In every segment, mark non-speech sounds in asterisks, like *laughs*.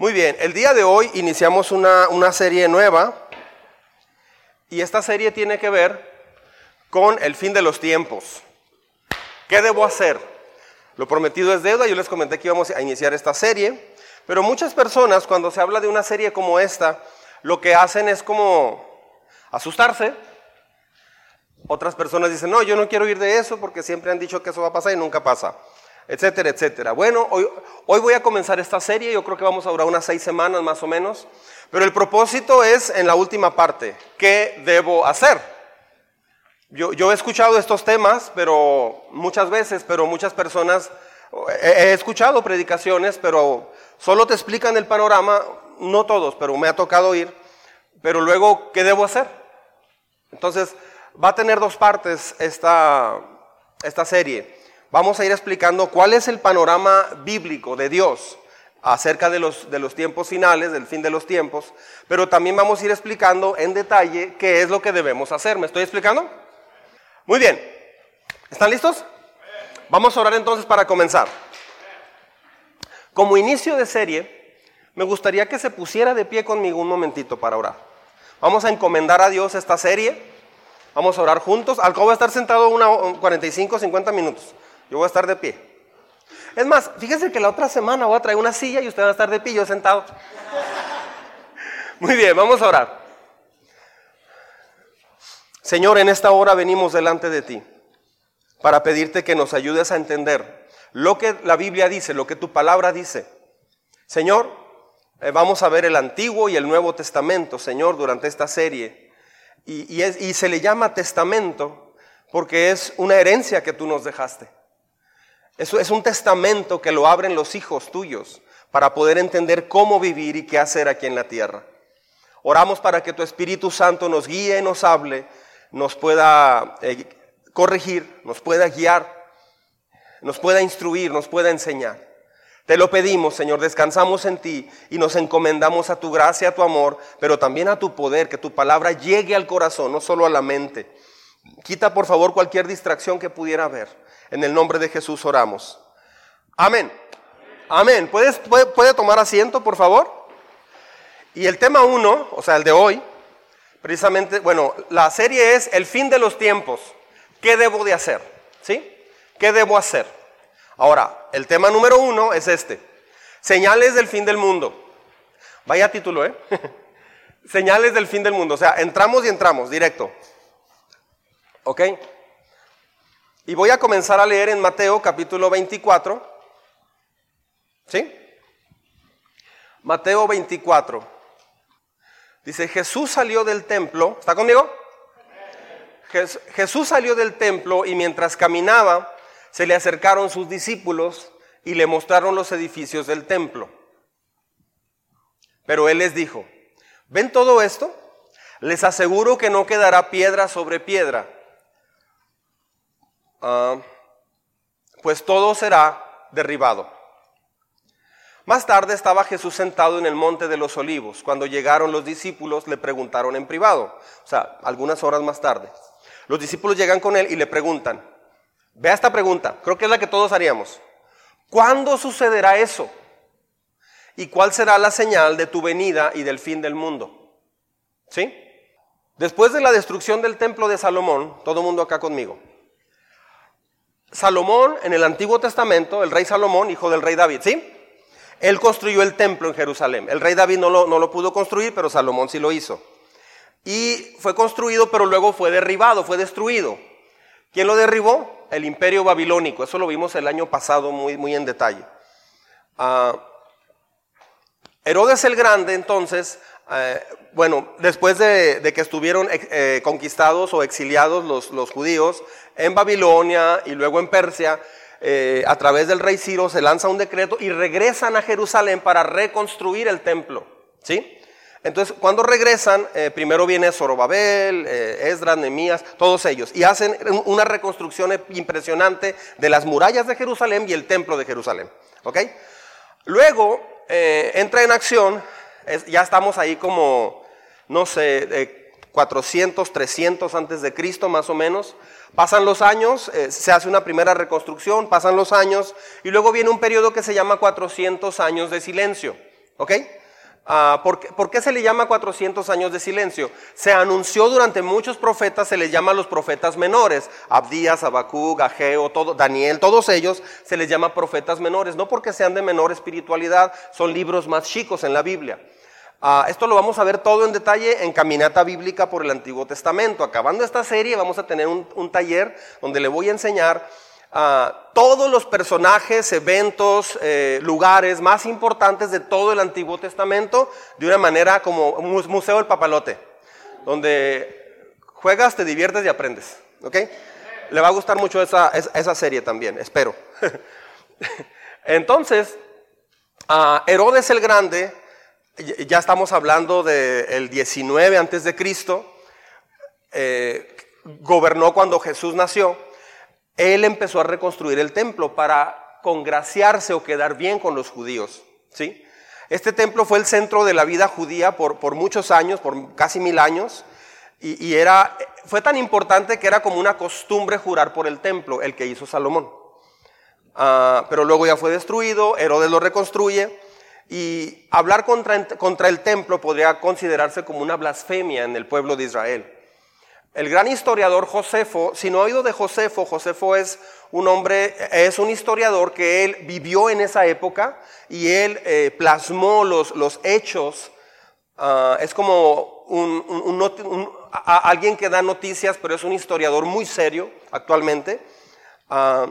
Muy bien, el día de hoy iniciamos una, una serie nueva y esta serie tiene que ver con el fin de los tiempos. ¿Qué debo hacer? Lo prometido es deuda, yo les comenté que íbamos a iniciar esta serie, pero muchas personas cuando se habla de una serie como esta, lo que hacen es como asustarse. Otras personas dicen, no, yo no quiero ir de eso porque siempre han dicho que eso va a pasar y nunca pasa etcétera, etcétera. Bueno, hoy, hoy voy a comenzar esta serie, yo creo que vamos a durar unas seis semanas más o menos, pero el propósito es en la última parte, ¿qué debo hacer? Yo, yo he escuchado estos temas, pero muchas veces, pero muchas personas, he, escuchado predicaciones, pero solo te explican el panorama, no todos, pero me ha tocado ir, pero luego, ¿qué debo hacer? Entonces, va a tener dos partes esta, esta serie. Vamos a ir explicando cuál es el panorama bíblico de Dios acerca de los, de los tiempos finales, del fin de los tiempos, pero también vamos a ir explicando en detalle qué es lo que debemos hacer. ¿Me estoy explicando? Muy bien. ¿Están listos? Vamos a orar entonces para comenzar. Como inicio de serie, me gustaría que se pusiera de pie conmigo un momentito para orar. Vamos a encomendar a Dios esta serie. Vamos a orar juntos. Al cabo va a estar sentado una 45, 50 minutos. Yo voy a estar de pie. Es más, fíjense que la otra semana voy a traer una silla y ustedes van a estar de pie, yo sentado. Muy bien, vamos a orar. Señor, en esta hora venimos delante de ti para pedirte que nos ayudes a entender lo que la Biblia dice, lo que tu palabra dice. Señor, eh, vamos a ver el Antiguo y el Nuevo Testamento, Señor, durante esta serie. Y, y se le llama testamento porque es una herencia que tú nos dejaste. Es un testamento que lo abren los hijos tuyos para poder entender cómo vivir y qué hacer aquí en la tierra. Oramos para que tu Espíritu Santo nos guíe nos hable, nos pueda eh, corregir, nos pueda guiar, nos pueda instruir, nos pueda enseñar. Te lo pedimos, Señor, descansamos en ti y nos encomendamos a tu gracia, a tu amor, pero también a tu poder, que tu palabra llegue al corazón, no solo a la mente. Quita, por favor, cualquier distracción que pudiera haber. En el nombre de Jesús oramos. Amén. Amén. ¿Puedes, puede, tomar asiento, por favor? Y el tema uno, o sea, el de hoy, precisamente, bueno, la serie es el fin de los tiempos. ¿Qué debo de hacer? ¿Sí? ¿Qué debo hacer? Ahora, el tema número uno es este. Señales del fin del mundo. Vaya título, ¿eh? *laughs* Señales del fin del mundo. O sea, entramos y entramos, directo. ¿Ok? Y voy a comenzar a leer en Mateo capítulo 24. ¿Sí? Mateo 24. Dice, Jesús salió del templo. ¿Está conmigo? Jesús salió del templo y mientras caminaba se le acercaron sus discípulos y le mostraron los edificios del templo. Pero él les dijo, ¿ven todo esto? Les aseguro que no quedará piedra sobre piedra Ah, pues todo será derribado. Más tarde estaba Jesús sentado en el monte de los olivos. Cuando llegaron los discípulos le preguntaron en privado, o sea, algunas horas más tarde. Los discípulos llegan con él y le preguntan, vea esta pregunta, creo que es la que todos haríamos. ¿Cuándo sucederá eso? ¿Y cuál será la señal de tu venida y del fin del mundo? ¿Sí? Después de la destrucción del templo de Salomón, todo mundo acá conmigo, Salomón, en el Antiguo Testamento, el rey Salomón, hijo del rey David, ¿sí? Él construyó el templo en Jerusalén. El rey David no lo, no lo pudo construir, pero Salomón sí lo hizo. Y fue construido, pero luego fue derribado, fue destruido. ¿Quién lo derribó? El imperio babilónico. Eso lo vimos el año pasado muy, muy en detalle. Ah, Herodes el Grande, entonces, eh, bueno, después de, que estuvieron eh, conquistados o exiliados los, los, judíos en Babilonia y luego en Persia, eh, a través del rey Ciro se lanza un decreto y regresan a Jerusalén para reconstruir el templo. ¿Sí? Entonces, cuando regresan, primero viene Zorobabel, Esdras, Nehemías, todos ellos, y hacen una reconstrucción impresionante de las murallas de Jerusalén y el templo de Jerusalén. ¿Ok? Luego entra en acción ya estamos ahí como, no sé, 400, 300 antes de Cristo más o menos. Pasan los años, eh, se hace una primera reconstrucción, pasan los años y luego viene un periodo que se llama 400 años de silencio. ¿Ok? Ah, ¿por, qué, ¿por, qué, se le llama 400 años de silencio? Se anunció durante muchos profetas, se les llama los profetas menores. Abdías, Abacú, Ageo, todo, Daniel, todos ellos se les llama profetas menores. No porque sean de menor espiritualidad, son libros más chicos en la Biblia. Uh, esto lo vamos a ver todo en detalle en Caminata Bíblica por el Antiguo Testamento. Acabando esta serie vamos a tener un, taller donde le voy a enseñar a todos los personajes, eventos, eh, lugares más importantes de todo el Antiguo Testamento de una manera como un museo del papalote, donde juegas, te diviertes y aprendes. ¿Ok? Le va a gustar mucho esa, esa serie también, espero. *laughs* Entonces, uh, Herodes el Grande ya estamos hablando del 19 antes de Cristo, eh, gobernó cuando Jesús nació, él empezó a reconstruir el templo para congraciarse o quedar bien con los judíos. ¿sí? Este templo fue el centro de la vida judía por, por muchos años, por casi mil años, y, era, fue tan importante que era como una costumbre jurar por el templo, el que hizo Salomón. Ah, pero luego ya fue destruido, Herodes lo reconstruye. Y hablar contra, contra el templo podría considerarse como una blasfemia en el pueblo de Israel. El gran historiador Josefo, si no ha oído de Josefo, Josefo es un hombre, es un historiador que él vivió en esa época y él eh, plasmó los, los hechos. Uh, es como un, alguien que da noticias, pero es un historiador muy serio actualmente. Uh,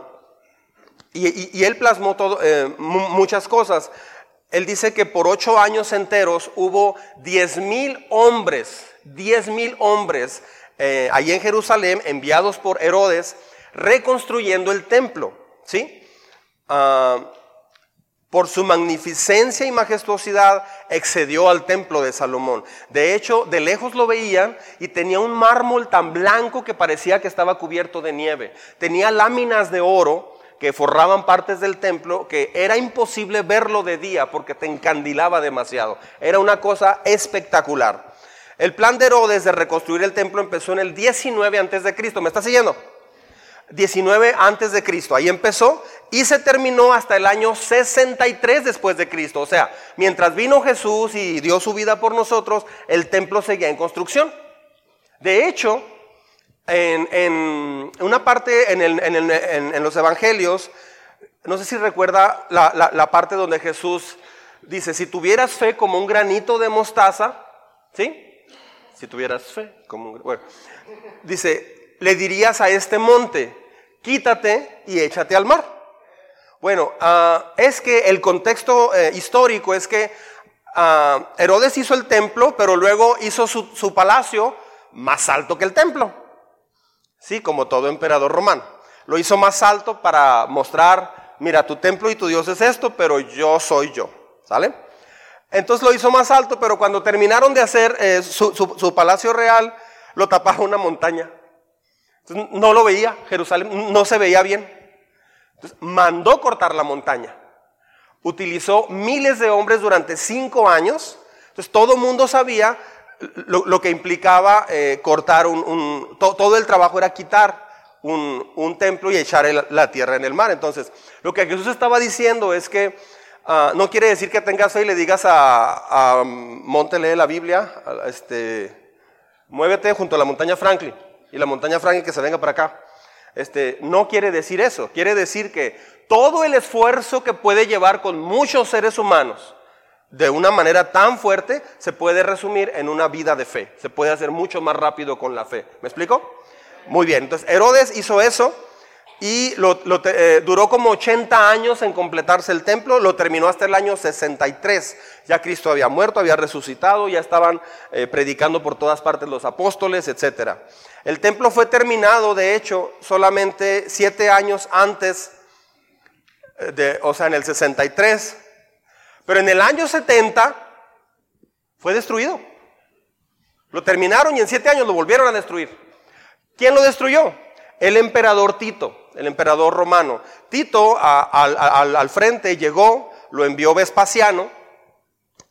y, él plasmó eh, muchas cosas. Él dice que por ocho años enteros hubo diez mil hombres, diez mil hombres eh, allí en Jerusalén enviados por Herodes reconstruyendo el templo, ¿sí? Ah, por su magnificencia y majestuosidad excedió al templo de Salomón. De hecho, de lejos lo veían y tenía un mármol tan blanco que parecía que estaba cubierto de nieve. Tenía láminas de oro que forraban partes del templo que era imposible verlo de día porque te encandilaba demasiado. Era una cosa espectacular. El plan de Herodes de reconstruir el templo empezó en el 19 antes de Cristo. ¿Me está siguiendo? 19 antes de Cristo. Ahí empezó y se terminó hasta el año 63 después de Cristo. O sea, mientras vino Jesús y dio su vida por nosotros, el templo seguía en construcción. De hecho, en, una parte en, los evangelios, no sé si recuerda la, parte donde Jesús dice, si tuvieras fe como un granito de mostaza, ¿sí? Si tuvieras fe como un... Bueno, dice, le dirías a este monte, quítate y échate al mar. Bueno, ah, es que el contexto eh, histórico es que ah, Herodes hizo el templo, pero luego hizo su palacio más alto que el templo. Sí, como todo emperador romano. Lo hizo más alto para mostrar, mira, tu templo y tu Dios es esto, pero yo soy yo. ¿Sale? Entonces lo hizo más alto, pero cuando terminaron de hacer eh, su, palacio real, lo taparon una montaña. Entonces, no lo veía, Jerusalén no se veía bien. Entonces, mandó cortar la montaña. Utilizó miles de hombres durante cinco años. Entonces todo el mundo sabía lo, que implicaba eh, cortar un, todo el trabajo era quitar un, templo y echar la tierra en el mar. Entonces, lo que Jesús estaba diciendo es que ah, no quiere decir que tengas fe y le digas a, a Monte, lee la Biblia, este, muévete junto a la montaña Franklin y la montaña Franklin que se venga para acá. Este, no quiere decir eso, quiere decir que todo el esfuerzo que puede llevar con muchos seres humanos, de una manera tan fuerte se puede resumir en una vida de fe. Se puede hacer mucho más rápido con la fe. ¿Me explico? Muy bien, entonces Herodes hizo eso y eh, duró como 80 años en completarse el templo, lo terminó hasta el año 63. Ya Cristo había muerto, había resucitado, ya estaban eh, predicando por todas partes los apóstoles, etc. El templo fue terminado, de hecho, solamente siete años antes, eh, de, o sea, en el 63 pero en el año 70 fue destruido. Lo terminaron y en siete años lo volvieron a destruir. ¿Quién lo destruyó? El emperador Tito, el emperador romano. Tito al, frente llegó, lo envió Vespasiano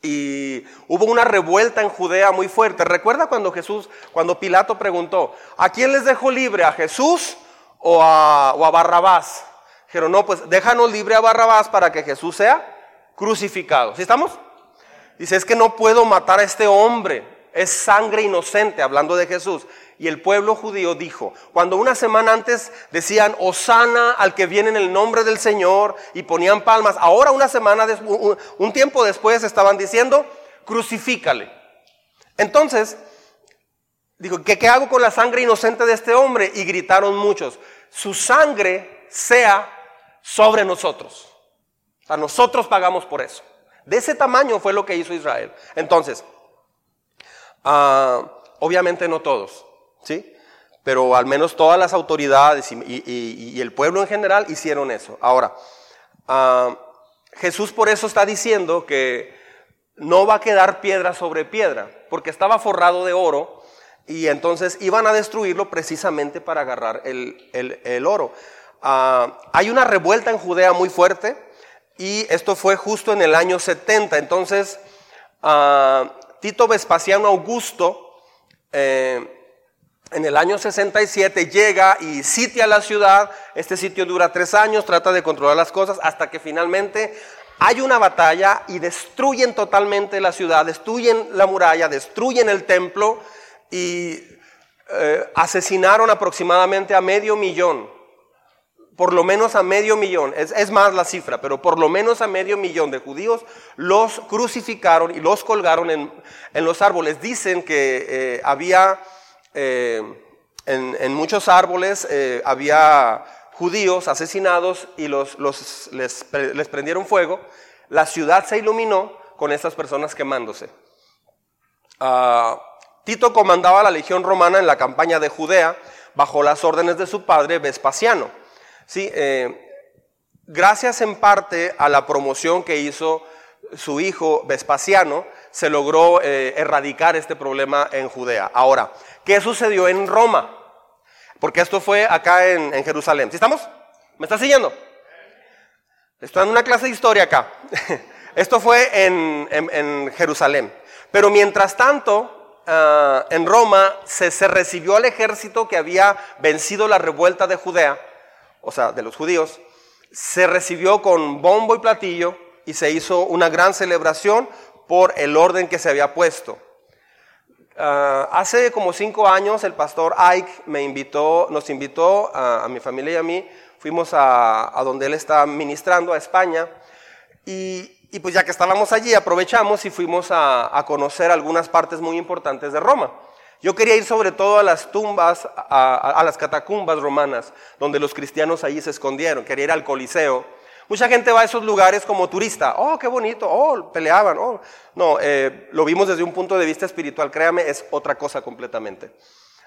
y hubo una revuelta en Judea muy fuerte. ¿Recuerda cuando Jesús, cuando Pilato preguntó, ¿a quién les dejó libre? ¿A Jesús o a, o a Barrabás? Dijeron, no, pues déjanos libre a Barrabás para que Jesús sea crucificado. ¿Sí estamos? Dice, es que no puedo matar a este hombre, es sangre inocente, hablando de Jesús. Y el pueblo judío dijo, cuando una semana antes decían, Osana al que viene en el nombre del Señor y ponían palmas, ahora una semana, un tiempo después estaban diciendo, crucifícale. Entonces, dijo, ¿qué, ¿qué hago con la sangre inocente de este hombre? Y gritaron muchos, su sangre sea sobre nosotros. Nosotros pagamos por eso. De ese tamaño fue lo que hizo Israel. Entonces, ah, obviamente no todos, ¿sí? Pero al menos todas las autoridades y, el pueblo en general hicieron eso. Ahora, ah, Jesús por eso está diciendo que no va a quedar piedra sobre piedra, porque estaba forrado de oro y entonces iban a destruirlo precisamente para agarrar el, oro. Ah, hay una revuelta en Judea muy fuerte y esto fue justo en el año 70. Entonces, uh, Tito Vespasiano Augusto, eh, en el año 67, llega y sitia la ciudad. Este sitio dura tres años, trata de controlar las cosas hasta que finalmente hay una batalla y destruyen totalmente la ciudad, destruyen la muralla, destruyen el templo y eh, asesinaron aproximadamente a medio millón por lo menos a medio millón, es, más la cifra, pero por lo menos a medio millón de judíos los crucificaron y los colgaron en, los árboles. Dicen que eh, había eh, en, muchos árboles, eh, había judíos asesinados y los, les, prendieron fuego. La ciudad se iluminó con estas personas quemándose. Ah, Tito comandaba la legión romana en la campaña de Judea bajo las órdenes de su padre Vespasiano. Sí, eh, gracias en parte a la promoción que hizo su hijo Vespasiano, se logró eh, erradicar este problema en Judea. Ahora, ¿qué sucedió en Roma? Porque esto fue acá en, Jerusalén. ¿Sí estamos? ¿Me está siguiendo? Estoy en una clase de historia acá. *laughs* Esto fue en, Jerusalén. Pero mientras tanto, ah, en Roma se recibió al ejército que había vencido la revuelta de Judea o sea, de los judíos, se recibió con bombo y platillo y se hizo una gran celebración por el orden que se había puesto. Ah, hace como cinco años el pastor Ike me invitó, nos invitó a, mi familia y a mí, fuimos a, donde él está ministrando, a España, y, pues ya que estábamos allí aprovechamos y fuimos a conocer algunas partes muy importantes de Roma. Yo quería ir sobre todo a las tumbas, a, las catacumbas romanas, donde los cristianos allí se escondieron. Quería ir al Coliseo. Mucha gente va a esos lugares como turista. Oh, qué bonito. Oh, peleaban. Oh. No, eh, lo vimos desde un punto de vista espiritual. Créame, es otra cosa completamente.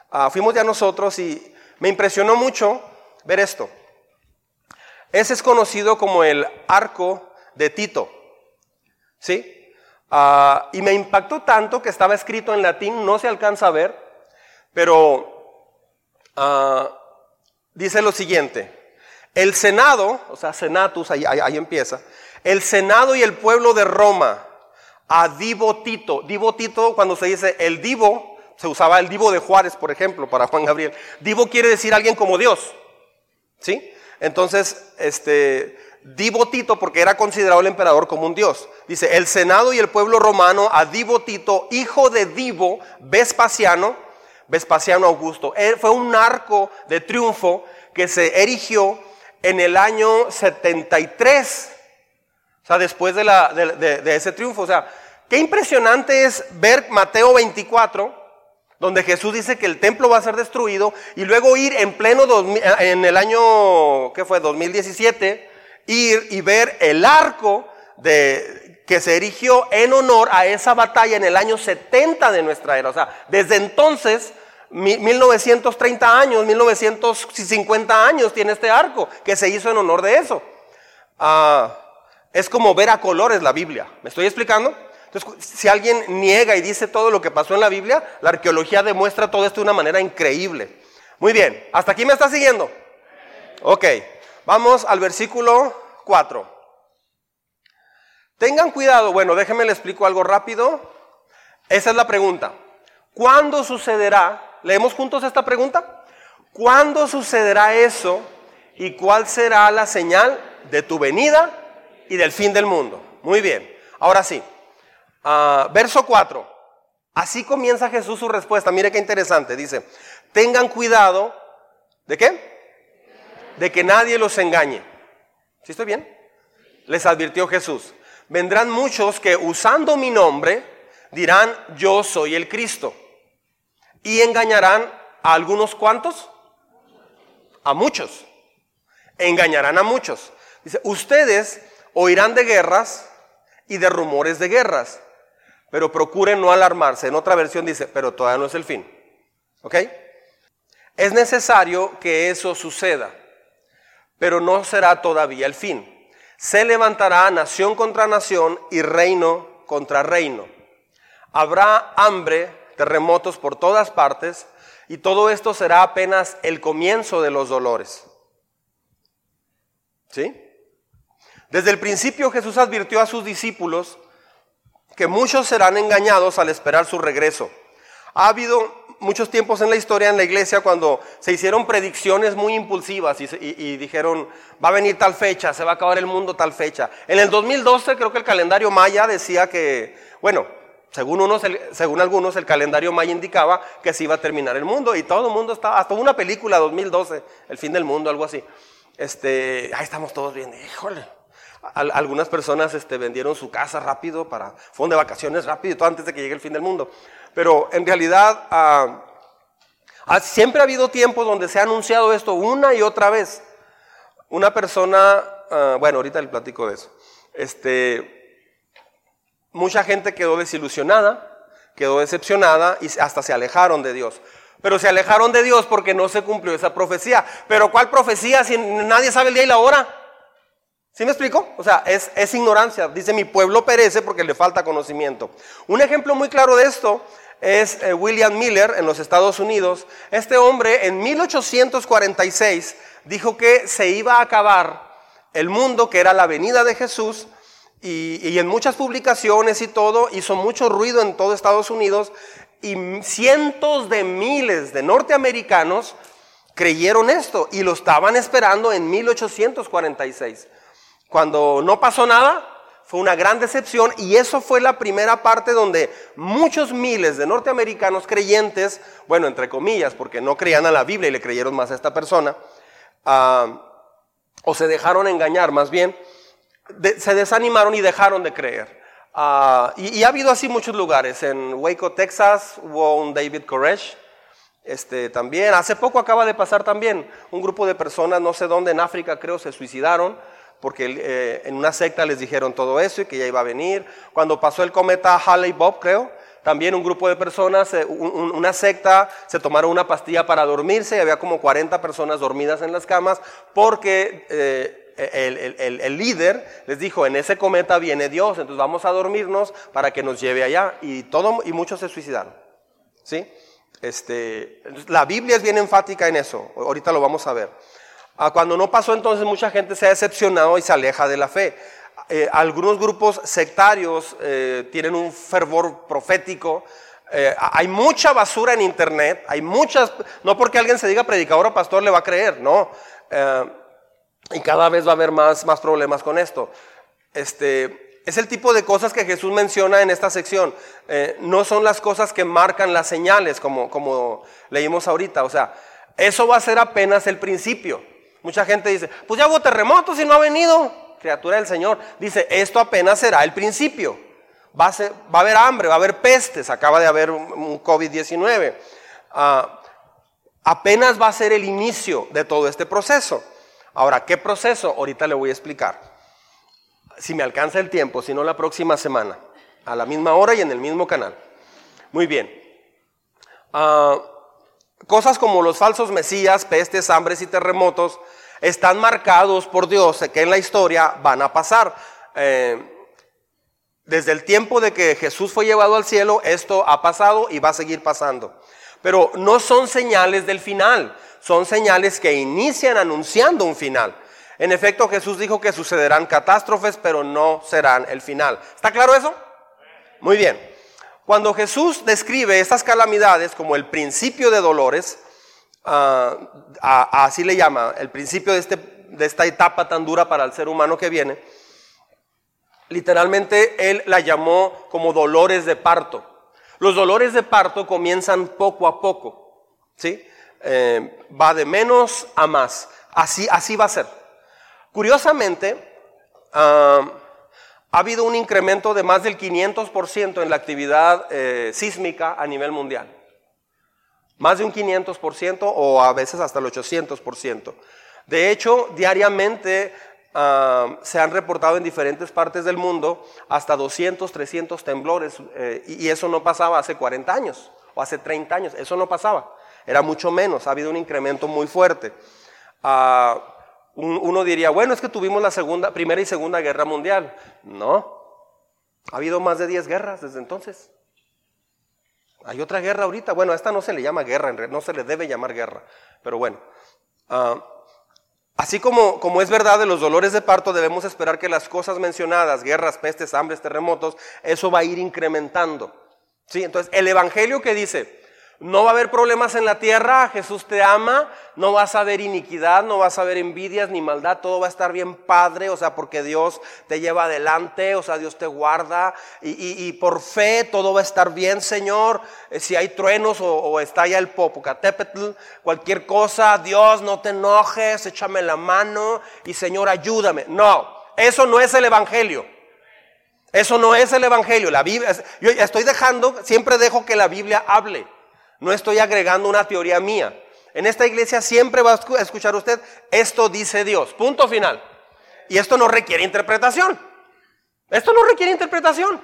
Ah, fuimos ya nosotros y me impresionó mucho ver esto. Ese es conocido como el arco de Tito. ¿Sí? Ah, y me impactó tanto que estaba escrito en latín, no se alcanza a ver, pero ah, dice lo siguiente. El Senado, o sea, Senatus, ahí, empieza, el Senado y el pueblo de Roma, a Divo Tito. Divo Tito, cuando se dice el Divo, se usaba el Divo de Juárez, por ejemplo, para Juan Gabriel. Divo quiere decir alguien como Dios. ¿Sí? Entonces, este, Divo Tito, porque era considerado el emperador como un dios. Dice, el Senado y el pueblo romano a Divo Tito, hijo de Divo, Vespasiano, Vespasiano Augusto. Él fue un arco de triunfo que se erigió en el año 73, o sea, después de, la, de, ese triunfo. O sea, qué impresionante es ver Mateo 24, donde Jesús dice que el templo va a ser destruido, y luego ir en pleno, en el año, ¿qué fue? 2017, ir y ver el arco de, que se erigió en honor a esa batalla en el año 70 de nuestra era. O sea, desde entonces, 1930 años, 1950 años tiene este arco que se hizo en honor de eso. Ah, es como ver a colores la Biblia. ¿Me estoy explicando? Entonces, si alguien niega y dice todo lo que pasó en la Biblia, la arqueología demuestra todo esto de una manera increíble. Muy bien, ¿hasta aquí me está siguiendo? Ok. Vamos al versículo 4. Tengan cuidado, bueno, déjenme le explico algo rápido. Esa es la pregunta. ¿Cuándo sucederá? ¿Leemos juntos esta pregunta? ¿Cuándo sucederá eso y cuál será la señal de tu venida y del fin del mundo? Muy bien, ahora sí. Ah, verso 4. Así comienza Jesús su respuesta. Mire qué interesante. Dice, tengan cuidado. ¿De qué? De que nadie los engañe. ¿Sí estoy bien? Les advirtió Jesús. Vendrán muchos que usando mi nombre dirán, yo soy el Cristo. Y engañarán a algunos cuantos. A muchos. Engañarán a muchos. Dice, ustedes oirán de guerras y de rumores de guerras pero procuren no alarmarse. En otra versión dice, pero todavía no es el fin. ¿Ok? Es necesario que eso suceda, pero no será todavía el fin. Se levantará nación contra nación y reino contra reino. Habrá hambre, terremotos por todas partes, y todo esto será apenas el comienzo de los dolores. ¿Sí? Desde el principio Jesús advirtió a sus discípulos que muchos serán engañados al esperar su regreso. Ha habido muchos tiempos en la historia en la iglesia cuando se hicieron predicciones muy impulsivas y, dijeron, va a venir tal fecha, se va a acabar el mundo tal fecha. En el 2012 creo que el calendario maya decía que, bueno, según, unos, según algunos el calendario maya indicaba que se iba a terminar el mundo y todo el mundo estaba, hasta una película 2012, el fin del mundo, algo así. Este, ahí estamos todos bien, híjole algunas personas este, vendieron su casa rápido para, fueron de vacaciones rápido, todo antes de que llegue el fin del mundo. Pero en realidad ah, siempre ha habido tiempos donde se ha anunciado esto una y otra vez. Una persona, ah, bueno, ahorita le platico de eso. Este, mucha gente quedó desilusionada, quedó decepcionada y hasta se alejaron de Dios. Pero se alejaron de Dios porque no se cumplió esa profecía. Pero ¿cuál profecía si nadie sabe el día y la hora? ¿Sí me explico? O sea, es, ignorancia. Dice, mi pueblo perece porque le falta conocimiento. Un ejemplo muy claro de esto es eh, William Miller en los Estados Unidos. Este hombre en 1846 dijo que se iba a acabar el mundo, que era la venida de Jesús, y, y, en muchas publicaciones y todo, hizo mucho ruido en todo Estados Unidos, y cientos de miles de norteamericanos creyeron esto y lo estaban esperando en 1846. Cuando no pasó nada, fue una gran decepción y eso fue la primera parte donde muchos miles de norteamericanos creyentes, bueno, entre comillas, porque no creían a la Biblia y le creyeron más a esta persona, ah, o se dejaron engañar más bien, se desanimaron y dejaron de creer. Ah, y, ha habido así muchos lugares. En Waco, Texas, hubo un David Koresh. Este, también, hace poco acaba de pasar también un grupo de personas, no sé dónde, en África creo, se suicidaron porque eh, en una secta les dijeron todo eso y que ya iba a venir. Cuando pasó el cometa Halley-Bob, creo, también un grupo de personas, eh, una secta, se tomaron una pastilla para dormirse y había como 40 personas dormidas en las camas porque eh, el, líder les dijo, en ese cometa viene Dios, entonces vamos a dormirnos para que nos lleve allá. Y, todo, y muchos se suicidaron. ¿Sí? Este, la Biblia es bien enfática en eso, ahorita lo vamos a ver. Ah, cuando no pasó entonces mucha gente se ha decepcionado y se aleja de la fe. Eh, algunos grupos sectarios eh, tienen un fervor profético. Eh, hay mucha basura en internet, hay muchas, no porque alguien se diga predicador o pastor le va a creer, no. y cada vez va a haber más, más problemas con esto. Este, es el tipo de cosas que Jesús menciona en esta sección. no son las cosas que marcan las señales, como, como leímos ahorita. O sea, eso va a ser apenas el principio. Mucha gente dice, pues ya hubo terremotos y no ha venido. Criatura del Señor. Dice, esto apenas será el principio. Va a, va a haber hambre, va a haber pestes. Acaba de haber un, COVID-19. Ah, apenas va a ser el inicio de todo este proceso. Ahora, ¿qué proceso? Ahorita le voy a explicar. Si me alcanza el tiempo, si no la próxima semana, a la misma hora y en el mismo canal. Muy bien. Ah, Cosas como los falsos mesías, pestes, hambres y terremotos están marcados por Dios que en la historia van a pasar. Eh, desde el tiempo de que Jesús fue llevado al cielo, esto ha pasado y va a seguir pasando. Pero no son señales del final, son señales que inician anunciando un final. En efecto, Jesús dijo que sucederán catástrofes, pero no serán el final. ¿Está claro eso? Muy bien. Cuando Jesús describe estas calamidades como el principio de dolores, ah, así le llama, el principio de, este, de esta etapa tan dura para el ser humano que viene, Literalmente él la llamó como dolores de parto. Los dolores de parto comienzan poco a poco, ¿sí? Eh, va de menos a más. Así, así va a ser. Curiosamente, ah, ha habido un incremento de más del 500% en la actividad eh, sísmica a nivel mundial. Más de un 500% o a veces hasta el 800%. De hecho, diariamente ah, se han reportado en diferentes partes del mundo hasta 200, 300 temblores eh, y eso no pasaba hace 40 años o hace 30 años, eso no pasaba, era mucho menos, ha habido un incremento muy fuerte. Ah, uno diría, bueno, es que tuvimos la segunda, primera y segunda guerra mundial. No, ha habido más de 10 guerras desde entonces. Hay otra guerra ahorita. Bueno, a esta no se le llama guerra, no se le debe llamar guerra. Pero bueno, ah, así como, como es verdad de los dolores de parto, debemos esperar que las cosas mencionadas, guerras, pestes, hambres, terremotos, eso va a ir incrementando. ¿Sí? Entonces, el Evangelio que dice, no va a haber problemas en la tierra, Jesús te ama, no vas a ver iniquidad, no vas a ver envidias ni maldad, todo va a estar bien padre, o sea, porque Dios te lleva adelante, o sea, Dios te guarda y, por fe todo va a estar bien, Señor. Eh, si hay truenos o, o está ya el Popocatépetl, cualquier cosa, Dios, no te enojes, échame la mano y Señor, ayúdame. No, eso no es el Evangelio. Eso no es el Evangelio. La Biblia, yo estoy dejando, siempre dejo que la Biblia hable. No estoy agregando una teoría mía. En esta iglesia siempre va a escuchar usted, esto dice Dios. Punto final. Y esto no requiere interpretación. Esto no requiere interpretación.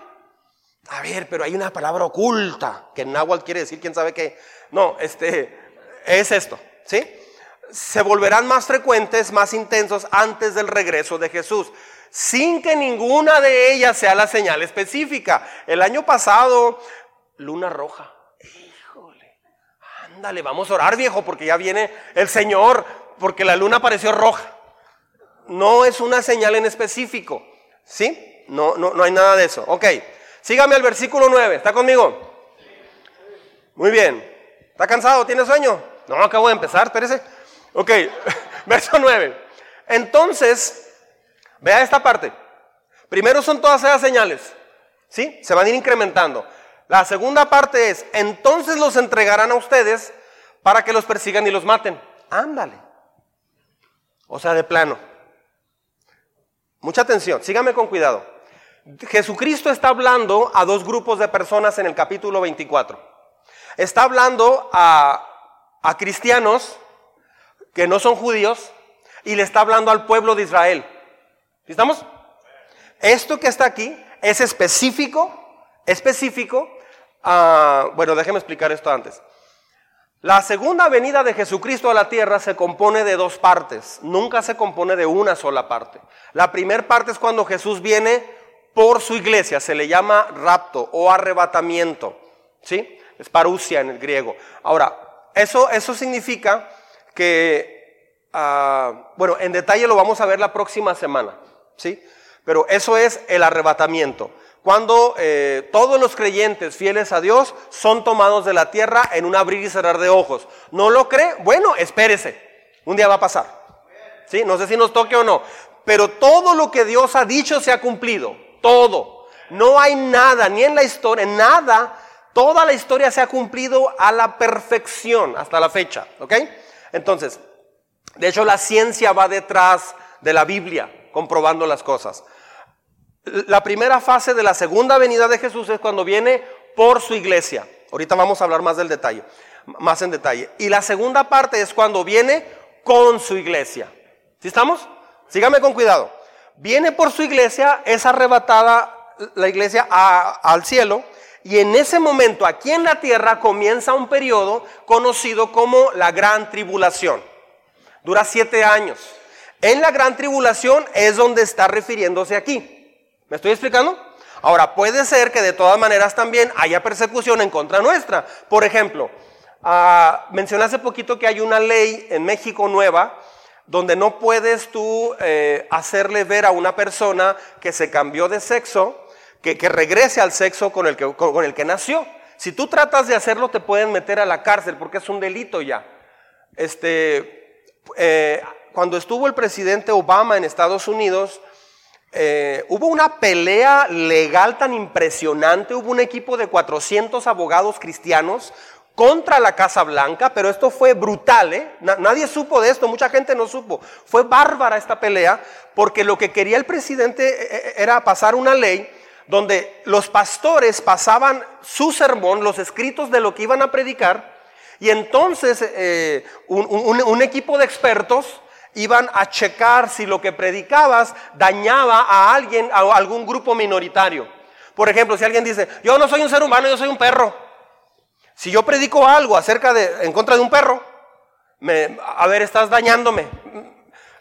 A ver, pero hay una palabra oculta que en náhuatl quiere decir quién sabe qué. No, este es esto, ¿sí? Se volverán más frecuentes, más intensos antes del regreso de Jesús, sin que ninguna de ellas sea la señal específica. El año pasado, luna roja. Ándale, vamos a orar, viejo, porque ya viene el Señor, porque la luna pareció roja. No es una señal en específico, ¿sí? No, no, no hay nada de eso. Ok, sígame al versículo 9, ¿está conmigo? Muy bien. ¿Está cansado? ¿Tiene sueño? No, acabo de empezar, espérese. Ok, *laughs* verso 9. Entonces, vea esta parte. Primero son todas esas señales, ¿sí? Se van a ir incrementando. La segunda parte es, entonces los entregarán a ustedes para que los persigan y los maten. Ándale. O sea, de plano. Mucha atención, sígame con cuidado. Jesucristo está hablando a dos grupos de personas en el capítulo 24. Está hablando a, a cristianos que no son judíos y le está hablando al pueblo de Israel. ¿Estamos? Esto que está aquí es específico, específico Ah, bueno, déjeme explicar esto antes. La segunda venida de Jesucristo a la tierra se compone de dos partes, nunca se compone de una sola parte. La primera parte es cuando Jesús viene por su iglesia, se le llama rapto o arrebatamiento, ¿sí? Es parusia en el griego. Ahora, eso, eso significa que, ah, bueno, en detalle lo vamos a ver la próxima semana, ¿sí? Pero eso es el arrebatamiento cuando eh, todos los creyentes fieles a Dios son tomados de la tierra en un abrir y cerrar de ojos. ¿No lo cree? Bueno, espérese. Un día va a pasar. ¿Sí? No sé si nos toque o no. Pero todo lo que Dios ha dicho se ha cumplido. Todo. No hay nada, ni en la historia, nada. Toda la historia se ha cumplido a la perfección hasta la fecha. ¿Ok? Entonces, de hecho la ciencia va detrás de la Biblia, comprobando las cosas. La primera fase de la segunda venida de Jesús es cuando viene por su iglesia. Ahorita vamos a hablar más del detalle, más en detalle. Y la segunda parte es cuando viene con su iglesia. ¿Sí estamos? Sígame con cuidado. Viene por su iglesia, es arrebatada la iglesia al cielo y en ese momento aquí en la tierra comienza un periodo conocido como la gran tribulación. Dura siete años. En la gran tribulación es donde está refiriéndose aquí. ¿Me estoy explicando? Ahora, puede ser que de todas maneras también haya persecución en contra nuestra. Por ejemplo, ah, mencioné hace poquito que hay una ley en México nueva donde no puedes tú eh, hacerle ver a una persona que se cambió de sexo, que, regrese al sexo con el que, con el que nació. Si tú tratas de hacerlo, te pueden meter a la cárcel porque es un delito ya. Este, eh, cuando estuvo el presidente Obama en Estados Unidos, eh, hubo una pelea legal tan impresionante, hubo un equipo de 400 abogados cristianos contra la Casa Blanca, pero esto fue brutal, ¿eh? nadie supo de esto, mucha gente no supo. Fue bárbara esta pelea, porque lo que quería el presidente eh, era pasar una ley donde los pastores pasaban su sermón, los escritos de lo que iban a predicar, y entonces un equipo de expertos iban a checar si lo que predicabas dañaba a alguien, a algún grupo minoritario. Por ejemplo, si alguien dice, yo no soy un ser humano, yo soy un perro. Si yo predico algo acerca de, en contra de un perro, a ver, estás dañándome.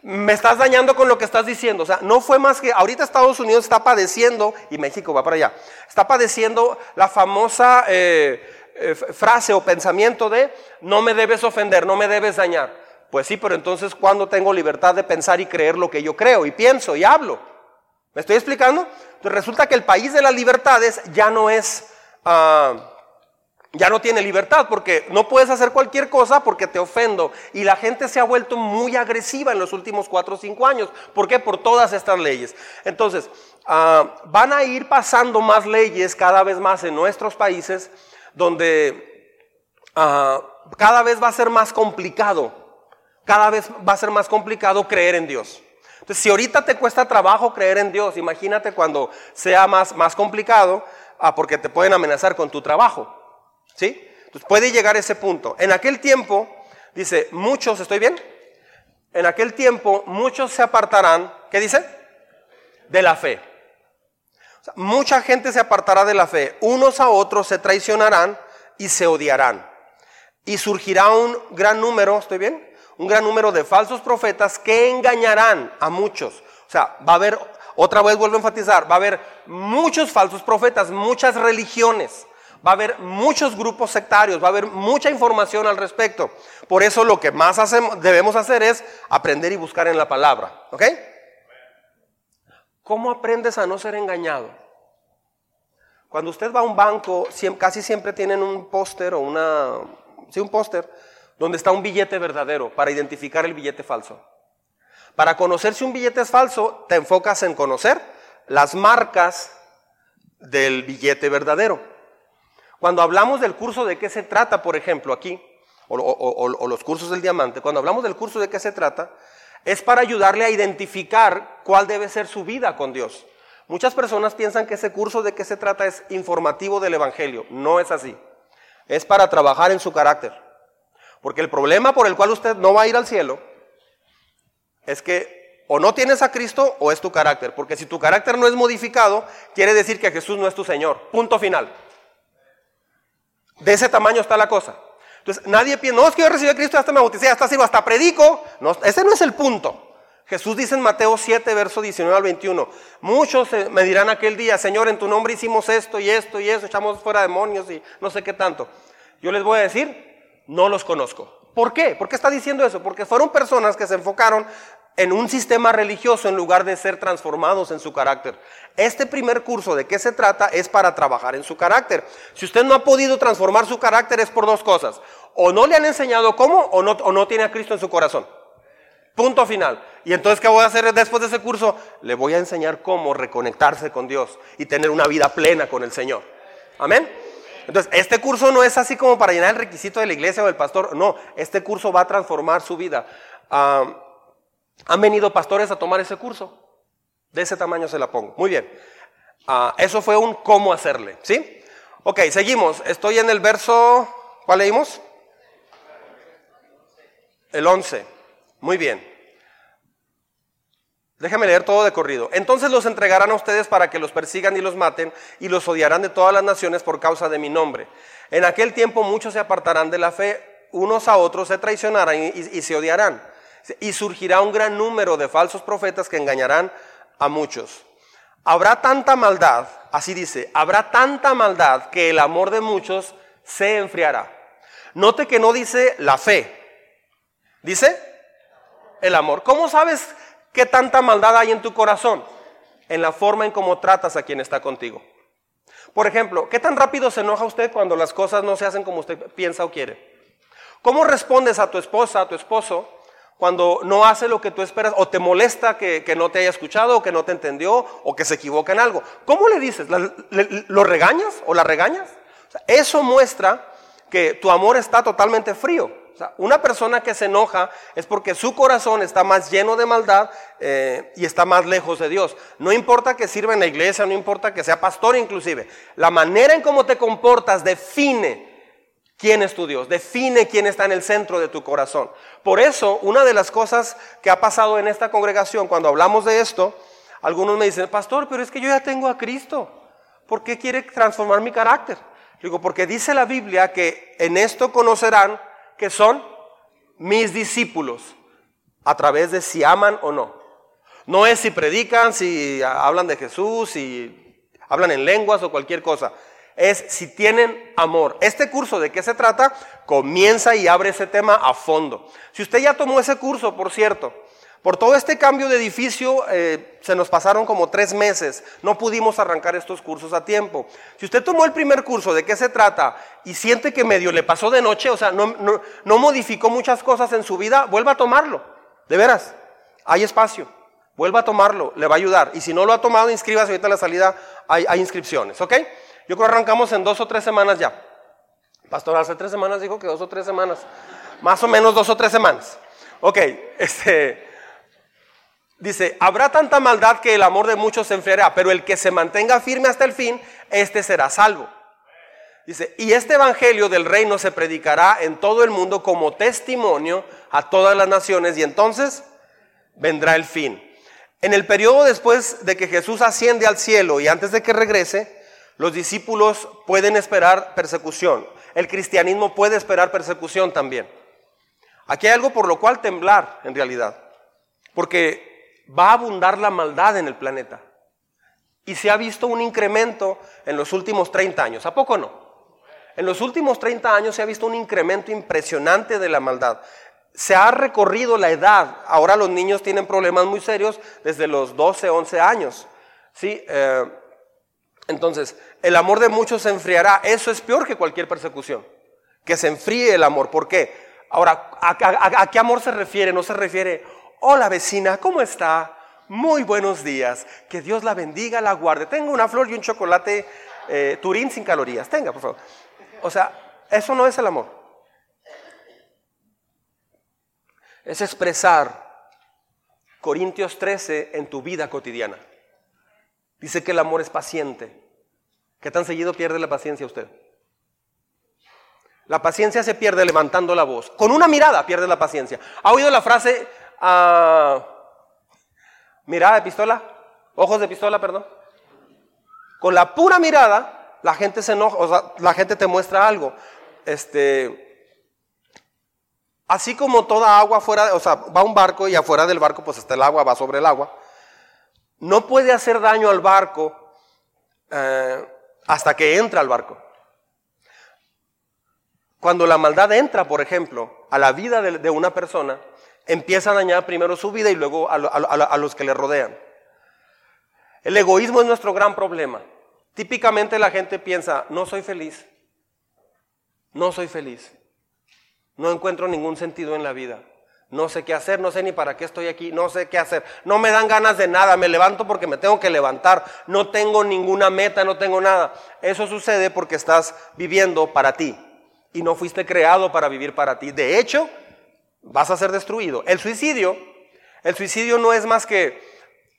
Me estás dañando con lo que estás diciendo. O sea, no fue más que, ahorita Estados Unidos está padeciendo, y México va para allá, está padeciendo la famosa eh, eh, frase o pensamiento de, no me debes ofender, no me debes dañar. Pues sí, pero entonces ¿cuándo tengo libertad de pensar y creer lo que yo creo y pienso y hablo? ¿Me estoy explicando? Entonces resulta que el país de las libertades ya no es, ah, ya no tiene libertad porque no puedes hacer cualquier cosa porque te ofendo. Y la gente se ha vuelto muy agresiva en los últimos cuatro o cinco años. ¿Por qué? Por todas estas leyes. Entonces, ah, van a ir pasando más leyes cada vez más en nuestros países donde ah, cada vez va a ser más complicado cada vez va a ser más complicado creer en Dios. Entonces, si ahorita te cuesta trabajo creer en Dios, imagínate cuando sea más, más complicado, ah, porque te pueden amenazar con tu trabajo. ¿Sí? Entonces, puede llegar ese punto. En aquel tiempo, dice, muchos, ¿estoy bien? En aquel tiempo, muchos se apartarán, ¿qué dice? De la fe. mucha gente se apartará de la fe. Unos a otros se traicionarán y se odiarán. Y surgirá un gran número, ¿estoy bien? Un gran número de falsos profetas que engañarán a muchos. O sea, va a haber, otra vez vuelvo a enfatizar, va a haber muchos falsos profetas, muchas religiones, va a haber muchos grupos sectarios, va a haber mucha información al respecto. Por eso lo que más debemos hacer es aprender y buscar en la palabra. ¿Ok? ¿Cómo aprendes a no ser engañado? Cuando usted va a un banco, casi siempre tienen un póster o una, sí, un póster donde está un billete verdadero para identificar el billete falso. Para conocer si un billete es falso, te enfocas en conocer las marcas del billete verdadero. Cuando hablamos del curso de qué se trata, por ejemplo, aquí, o, los cursos del diamante, cuando hablamos del curso de qué se trata, es para ayudarle a identificar cuál debe ser su vida con Dios. Muchas personas piensan que ese curso de qué se trata es informativo del Evangelio. No es así. Es para trabajar en su carácter. Porque el problema por el cual usted no va a ir al cielo es que o no tienes a Cristo o es tu carácter. Porque si tu carácter no es modificado, quiere decir que Jesús no es tu Señor. Punto final. De ese tamaño está la cosa. Entonces, nadie piensa, no, es que yo recibí a Cristo, hasta me bauticé, hasta sirvo, hasta predico. No, ese no es el punto. Jesús dice en Mateo 7, verso 19 al 21, muchos me dirán aquel día, Señor, en tu nombre hicimos esto y esto y eso, echamos fuera demonios y no sé qué tanto. Yo les voy a decir, no los conozco. ¿Por qué? ¿Por qué está diciendo eso? Porque fueron personas que se enfocaron en un sistema religioso en lugar de ser transformados en su carácter. Este primer curso de qué se trata es para trabajar en su carácter. Si usted no ha podido transformar su carácter es por dos cosas. O no le han enseñado cómo o no, o no tiene a Cristo en su corazón. Punto final. Y entonces, ¿qué voy a hacer después de ese curso? Le voy a enseñar cómo reconectarse con Dios y tener una vida plena con el Señor. Amén. Entonces, este curso no es así como para llenar el requisito de la iglesia o del pastor. No, este curso va a transformar su vida. han venido pastores a tomar ese curso. De ese tamaño se la pongo. Muy bien. Ah, eso fue un cómo hacerle. ¿Sí? Ok, seguimos. Estoy en el verso. ¿Cuál leímos? El 11. Muy bien. Déjame leer todo de corrido. Entonces los entregarán a ustedes para que los persigan y los maten y los odiarán de todas las naciones por causa de mi nombre. En aquel tiempo muchos se apartarán de la fe, unos a otros se traicionarán y, se odiarán. Y surgirá un gran número de falsos profetas que engañarán a muchos. Habrá tanta maldad, así dice, habrá tanta maldad que el amor de muchos se enfriará. Note que no dice la fe, dice el amor. ¿Cómo sabes ¿Qué tanta maldad hay en tu corazón? En la forma en cómo tratas a quien está contigo. Por ejemplo, ¿qué tan rápido se enoja usted cuando las cosas no se hacen como usted piensa o quiere? ¿Cómo respondes a tu esposa, a tu esposo, cuando no hace lo que tú esperas o te molesta que, no te haya escuchado o que no te entendió o que se equivoca en algo. ¿Cómo le dices? ¿Lo regañas o la regañas? eso muestra que tu amor está totalmente frío. Una persona que se enoja es porque su corazón está más lleno de maldad eh, y está más lejos de Dios. No importa que sirva en la iglesia, no importa que sea pastor inclusive. La manera en cómo te comportas define quién es tu Dios, define quién está en el centro de tu corazón. Por eso, una de las cosas que ha pasado en esta congregación, cuando hablamos de esto, algunos me dicen, pastor, pero es que yo ya tengo a Cristo. ¿Por qué quiere transformar mi carácter? Digo, porque dice la Biblia que en esto conocerán que son mis discípulos, a través de si aman o no. No es si predican, si hablan de Jesús, si hablan en lenguas o cualquier cosa es si tienen amor. Este curso de qué se trata comienza y abre ese tema a fondo. Si usted ya tomó ese curso, por cierto, por todo este cambio de edificio eh, se nos pasaron como tres meses, no pudimos arrancar estos cursos a tiempo. Si usted tomó el primer curso de qué se trata y siente que medio le pasó de noche, o sea, no, modificó muchas cosas en su vida, vuelva a tomarlo, de veras, hay espacio. Vuelva a tomarlo, le va a ayudar. Y si no lo ha tomado, inscríbase ahorita a la salida, hay, hay inscripciones, ¿ok? Yo creo que arrancamos en dos o tres semanas ya. Pastor, hace tres semanas dijo que dos o tres semanas. Más o menos dos o tres semanas. Ok, *laughs* este. Dice, habrá tanta maldad que el amor de muchos se enfriará, pero el que se mantenga firme hasta el fin, este será salvo. Dice, y este evangelio del reino se predicará en todo el mundo como testimonio a todas las naciones y entonces vendrá el fin. En el periodo después de que Jesús asciende al cielo y antes de que regrese, los discípulos pueden esperar persecución. El cristianismo puede esperar persecución también. Aquí hay algo por lo cual temblar en realidad. Porque va a abundar la maldad en el planeta. Y se ha visto un incremento en los últimos 30 años. ¿A poco no? En los últimos 30 años se ha visto un incremento impresionante de la maldad. Se ha recorrido la edad. Ahora los niños tienen problemas muy serios desde los 12, 11 años. ¿Sí? Eh, entonces, el amor de muchos se enfriará. Eso es peor que cualquier persecución. Que se enfríe el amor. ¿Por qué? Ahora, ¿a, qué amor se refiere? No se refiere, hola vecina, ¿cómo está? Muy buenos días. Que Dios la bendiga, la guarde. Tenga una flor y un chocolate eh, Turín sin calorías. Tenga, por favor. O sea, eso no es el amor. Es expresar Corintios 13 en tu vida cotidiana. Dice que el amor es paciente. ¿Qué tan seguido pierde la paciencia usted? La paciencia se pierde levantando la voz. Con una mirada pierde la paciencia. ¿Ha oído la frase uh, mirada de pistola? Ojos de pistola, perdón. Con la pura mirada, la gente se enoja, o sea, la gente te muestra algo. Este, así como toda agua fuera, o sea, va un barco y afuera del barco pues está el agua, va sobre el agua no puede hacer daño al barco eh, hasta que entra al barco. Cuando la maldad entra, por ejemplo, a la vida de, una persona, empieza a dañar primero su vida y luego a, los que le rodean. El egoísmo es nuestro gran problema. Típicamente la gente piensa, no soy feliz, no soy feliz, no encuentro ningún sentido en la vida. No sé qué hacer, no sé ni para qué estoy aquí, no sé qué hacer. No me dan ganas de nada, me levanto porque me tengo que levantar. No tengo ninguna meta, no tengo nada. Eso sucede porque estás viviendo para ti y no fuiste creado para vivir para ti. De hecho, vas a ser destruido. El suicidio, el suicidio no es más que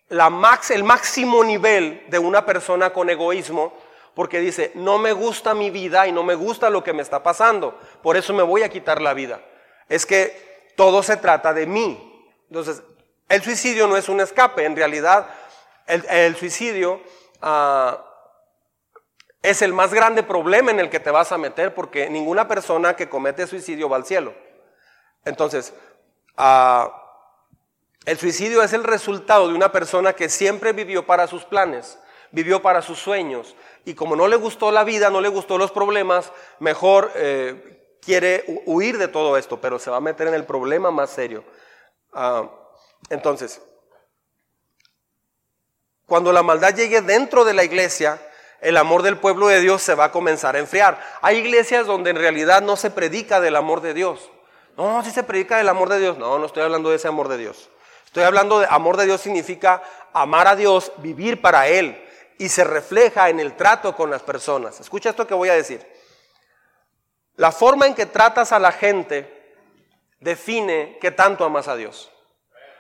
la max, el máximo nivel de una persona con egoísmo porque dice, no me gusta mi vida y no me gusta lo que me está pasando, por eso me voy a quitar la vida. Es que todo se trata de mí. Entonces, el suicidio no es un escape, en realidad el, suicidio ah, es el más grande problema en el que te vas a meter porque ninguna persona que comete suicidio va al cielo. Entonces, ah, el suicidio es el resultado de una persona que siempre vivió para sus planes, vivió para sus sueños y como no le gustó la vida, no le gustó los problemas, mejor eh, quiere huir de todo esto, pero se va a meter en el problema más serio. Ah, entonces, cuando la maldad llegue dentro de la iglesia, el amor del pueblo de Dios se va a comenzar a enfriar. Hay iglesias donde en realidad no se predica del amor de Dios, No, si se predica del amor de Dios. No, no estoy hablando de ese amor de Dios. Estoy hablando de amor de Dios significa amar a Dios, vivir para Él y se refleja en el trato con las personas. Escucha esto que voy a decir. La forma en que tratas a la gente define qué tanto amas a Dios.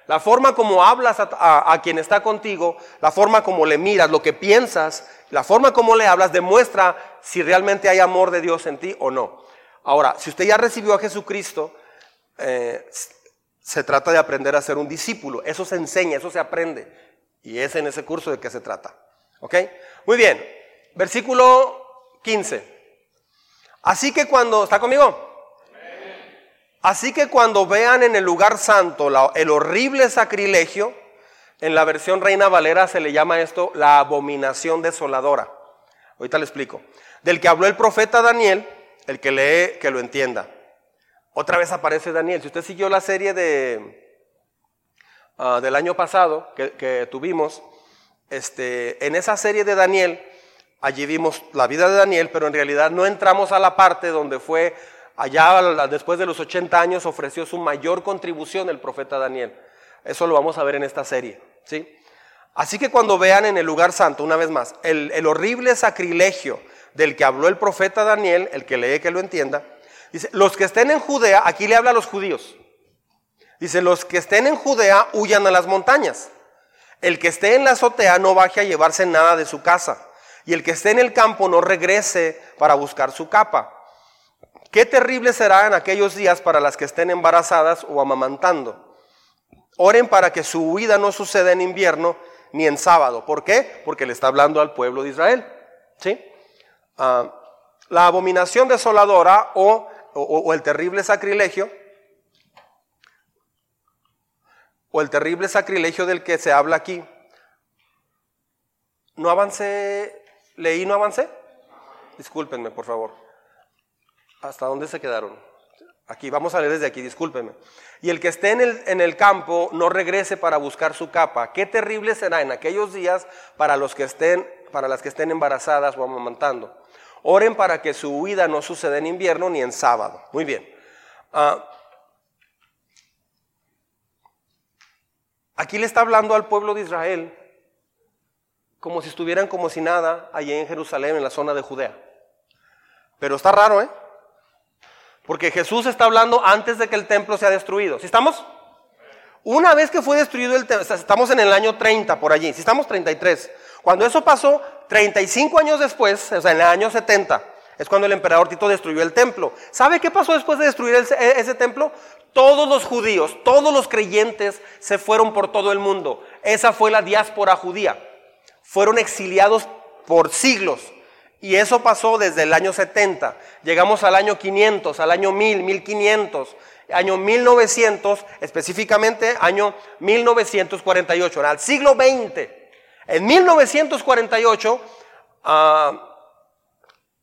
La forma como hablas a, quien está contigo, la forma como le miras, lo que piensas, la forma como le hablas demuestra si realmente hay amor de Dios en ti o no. Ahora, si usted ya recibió a Jesucristo, eh, se trata de aprender a ser un discípulo. Eso se enseña, eso se aprende. Y es en ese curso de que se trata. ¿Ok? Muy bien. Versículo 15. Así que cuando, ¿está conmigo? Así que cuando vean en el lugar santo el horrible sacrilegio, en la versión Reina Valera se le llama esto la abominación desoladora. Ahorita le explico. Del que habló el profeta Daniel, el que lee, que lo entienda. Otra vez aparece Daniel. Si usted siguió la serie de, ah, del año pasado que, tuvimos, este, en esa serie de Daniel, allí vimos la vida de Daniel, pero en realidad no entramos a la parte donde fue allá después de los 80 años ofreció su mayor contribución el profeta Daniel. Eso lo vamos a ver en esta serie. ¿sí? Así que cuando vean en el lugar santo, una vez más, el, el horrible sacrilegio del que habló el profeta Daniel, el que lee que lo entienda, Dice, los que estén en Judea, aquí le habla a los judíos. Dice, los que estén en Judea huyan a las montañas. El que esté en la azotea no baje a llevarse nada de su casa. Y el que esté en el campo no regrese para buscar su capa. Qué terrible será en aquellos días para las que estén embarazadas o amamantando. Oren para que su huida no suceda en invierno ni en sábado. ¿Por qué? Porque le está hablando al pueblo de Israel. ¿Sí? Ah, la abominación desoladora o o, el terrible sacrilegio, o el terrible sacrilegio del que se habla aquí. ¿No avancé? ¿Leí no avancé? Discúlpenme, por favor. ¿Hasta dónde se quedaron? Aquí, vamos a leer desde aquí, discúlpenme. Y el que esté en el, en el, campo no regrese para buscar su capa. Qué terrible será en aquellos días para los que estén, para las que estén embarazadas o amamantando. Oren para que su huida no suceda en invierno ni en sábado. Muy bien. Ah, aquí le está hablando al pueblo de Israel como si estuvieran como si nada allí en Jerusalén, en la zona de Judea. Pero está raro, ¿eh? Porque Jesús está hablando antes de que el templo sea destruido. ¿Sí estamos? Una vez que fue destruido el templo, estamos en el año 30 por allí, si estamos 33. Cuando eso pasó, 35 años después, o sea, en el año 70, es cuando el emperador Tito destruyó el templo. ¿Sabe qué pasó después de destruir e, ese templo? Todos los judíos, todos los creyentes se fueron por todo el mundo. Esa fue la diáspora judía. Fueron exiliados por siglos. Y eso pasó desde el año 70. Llegamos al año 500, al año 1000, 1500, año 1900, específicamente año 1948, al siglo XX. En 1948 ah,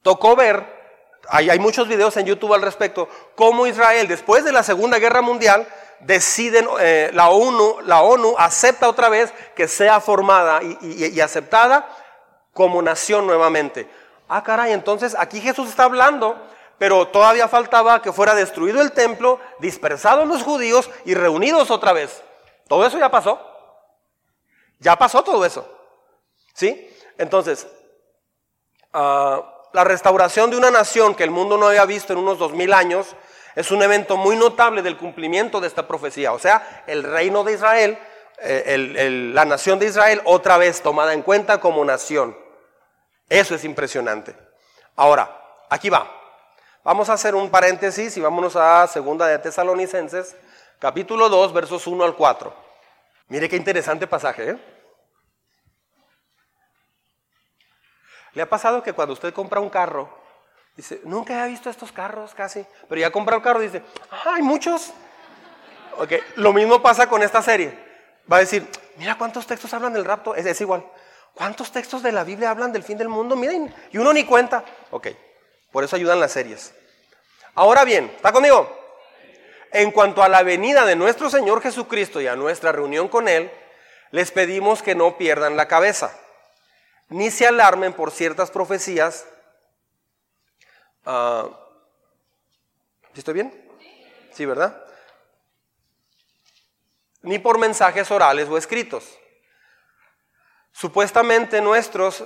tocó ver, hay, muchos videos en YouTube al respecto, cómo Israel después de la Segunda Guerra Mundial deciden, eh, la, ONU, la ONU acepta otra vez que sea formada y, aceptada como nación nuevamente. Ah, caray, entonces aquí Jesús está hablando, pero todavía faltaba que fuera destruido el templo, dispersados los judíos y reunidos otra vez. Todo eso ya pasó. Ya pasó todo eso. ¿Sí? Entonces, ah, la restauración de una nación que el mundo no había visto en unos dos mil años es un evento muy notable del cumplimiento de esta profecía. O sea, el reino de Israel, eh, la nación de Israel, otra vez tomada en cuenta como nación. Eso es impresionante. Ahora, aquí va. Vamos a hacer un paréntesis y vámonos a segunda de Tesalonicenses, capítulo 2, versos 1 al 4. Mire qué interesante pasaje, ¿eh? ¿Le ha pasado que cuando usted compra un carro, dice, nunca he visto estos carros casi, pero ya compra un carro y dice, ah, hay muchos? Ok, lo mismo pasa con esta serie. Va a decir, mira cuántos textos hablan del rapto, es, es igual. ¿Cuántos textos de la Biblia hablan del fin del mundo? Miren, y uno ni cuenta. Ok, por eso ayudan las series. Ahora bien, ¿está conmigo? En cuanto a la venida de nuestro Señor Jesucristo y a nuestra reunión con Él, les pedimos que no pierdan la cabeza ni se alarmen por ciertas profecías. Uh, ¿Estoy bien? Sí, ¿verdad? Ni por mensajes orales o escritos. Supuestamente nuestros,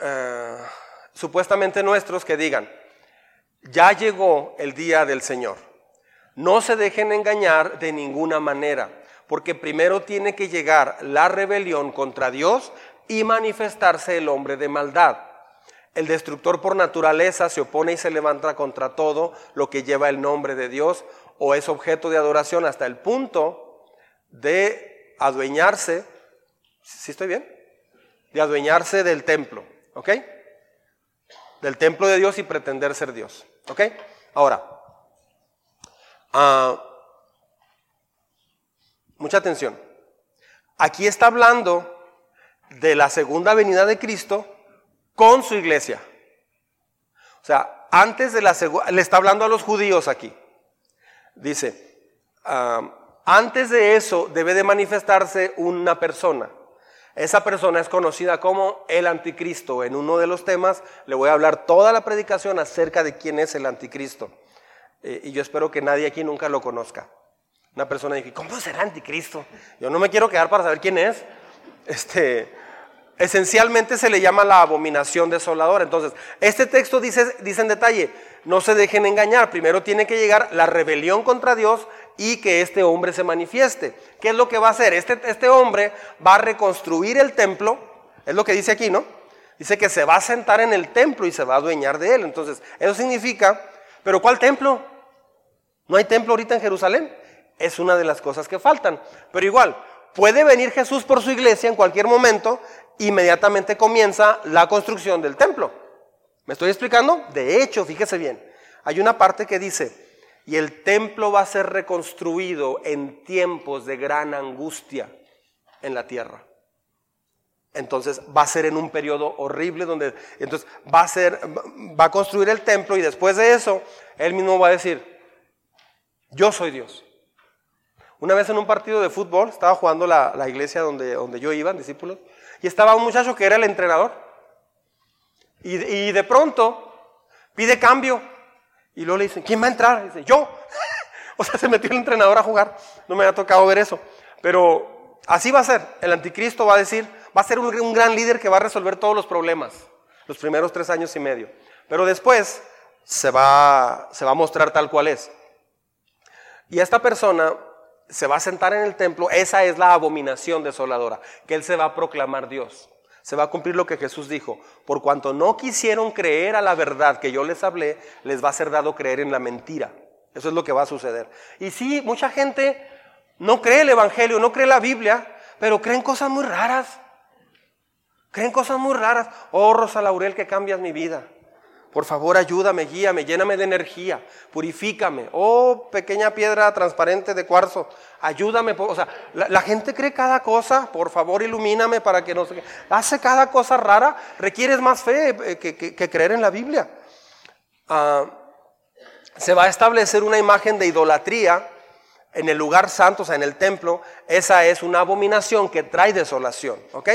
eh, supuestamente nuestros que digan, ya llegó el día del Señor. No se dejen engañar de ninguna manera, porque primero tiene que llegar la rebelión contra Dios y manifestarse el hombre de maldad. El destructor por naturaleza se opone y se levanta contra todo lo que lleva el nombre de Dios o es objeto de adoración hasta el punto de adueñarse, ¿sí estoy bien? De adueñarse del templo, ¿ok? Del templo de Dios y pretender ser Dios, ¿ok? Ahora, ah, mucha atención. Aquí está hablando de la segunda venida de Cristo con su iglesia. O sea, antes de la segunda, le está hablando a los judíos aquí. Dice, antes de eso debe de manifestarse una persona. Esa persona es conocida como el anticristo. En uno de los temas le voy a hablar toda la predicación acerca de quién es el anticristo. Eh, y yo espero que nadie aquí nunca lo conozca. Una persona dice, ¿cómo será anticristo? Yo no me quiero quedar para saber quién es. Este, esencialmente se le llama la abominación desoladora. Entonces, este texto dice, dice en detalle, no se dejen engañar. Primero tiene que llegar la rebelión contra Dios y que este hombre se manifieste. ¿Qué es lo que va a hacer? Este, este hombre va a reconstruir el templo, es lo que dice aquí, ¿no? Dice que se va a sentar en el templo y se va a adueñar de él. Entonces, eso significa, pero ¿cuál templo? ¿No hay templo ahorita en Jerusalén? Es una de las cosas que faltan. Pero igual, puede venir Jesús por su iglesia en cualquier momento, inmediatamente comienza la construcción del templo. ¿Me estoy explicando? De hecho, fíjese bien, hay una parte que dice, y el templo va a ser reconstruido en tiempos de gran angustia en la tierra. Entonces va a ser en un periodo horrible donde entonces va a ser va a construir el templo y después de eso él mismo va a decir, "Yo soy Dios." Una vez en un partido de fútbol estaba jugando la, la iglesia donde, donde yo iba, discípulos, y estaba un muchacho que era el entrenador. Y, de pronto pide cambio. Y luego le dicen, ¿quién va a entrar? dice, yo. *laughs* o sea, se metió el entrenador a jugar. No me ha tocado ver eso. Pero así va a ser. El anticristo va a decir, va a ser un, gran líder que va a resolver todos los problemas. Los primeros tres años y medio. Pero después se va, se va a mostrar tal cual es. Y esta persona se va a sentar en el templo. Esa es la abominación desoladora. Que él se va a proclamar Dios se va a cumplir lo que Jesús dijo. Por cuanto no quisieron creer a la verdad que yo les hablé, les va a ser dado creer en la mentira. Eso es lo que va a suceder. Y sí, mucha gente no cree el Evangelio, no cree la Biblia, pero creen cosas muy raras. Creen cosas muy raras. Oh, Rosa Laurel, que cambias mi vida. Por favor, ayúdame, guíame, lléname de energía, purifícame. Oh, pequeña piedra transparente de cuarzo, ayúdame. O sea, la, gente cree cada cosa, por favor, ilumíname para que no se... Hace cada cosa rara, requieres más fe eh, que, creer en la Biblia. Ah, se va a establecer una imagen de idolatría en el lugar santo, o sea, en el templo. Esa es una abominación que trae desolación, ¿ok?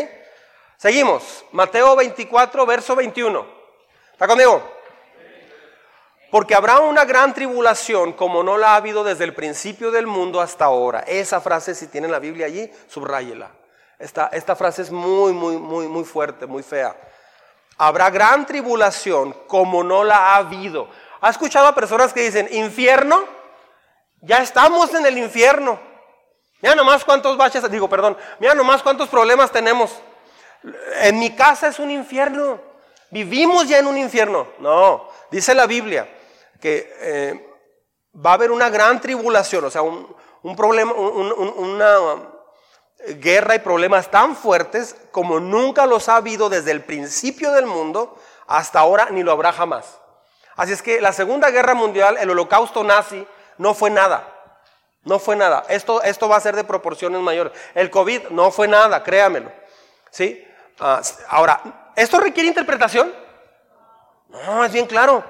Seguimos, Mateo 24, verso 21. ¿Está conmigo? Porque habrá una gran tribulación como no la ha habido desde el principio del mundo hasta ahora. Esa frase, si tienen la Biblia allí, subráyela. Esta, esta frase es muy, muy, muy, muy fuerte, muy fea. Habrá gran tribulación como no la ha habido. ¿Ha escuchado a personas que dicen, infierno? Ya estamos en el infierno. Mira nomás cuántos baches, digo, perdón, mira nomás cuántos problemas tenemos. En mi casa es un infierno. ¿Vivimos ya en un infierno? No, dice la Biblia que eh, va a haber una gran tribulación, o sea, un, problema, una guerra y problemas tan fuertes como nunca los ha habido desde el principio del mundo hasta ahora, ni lo habrá jamás. Así es que la Segunda Guerra Mundial, el holocausto nazi, no fue nada. No fue nada. Esto, esto va a ser de proporciones mayores. El COVID no fue nada, créamelo. ¿Sí? Ah, ahora, ¿Esto requiere interpretación? No, es bien claro.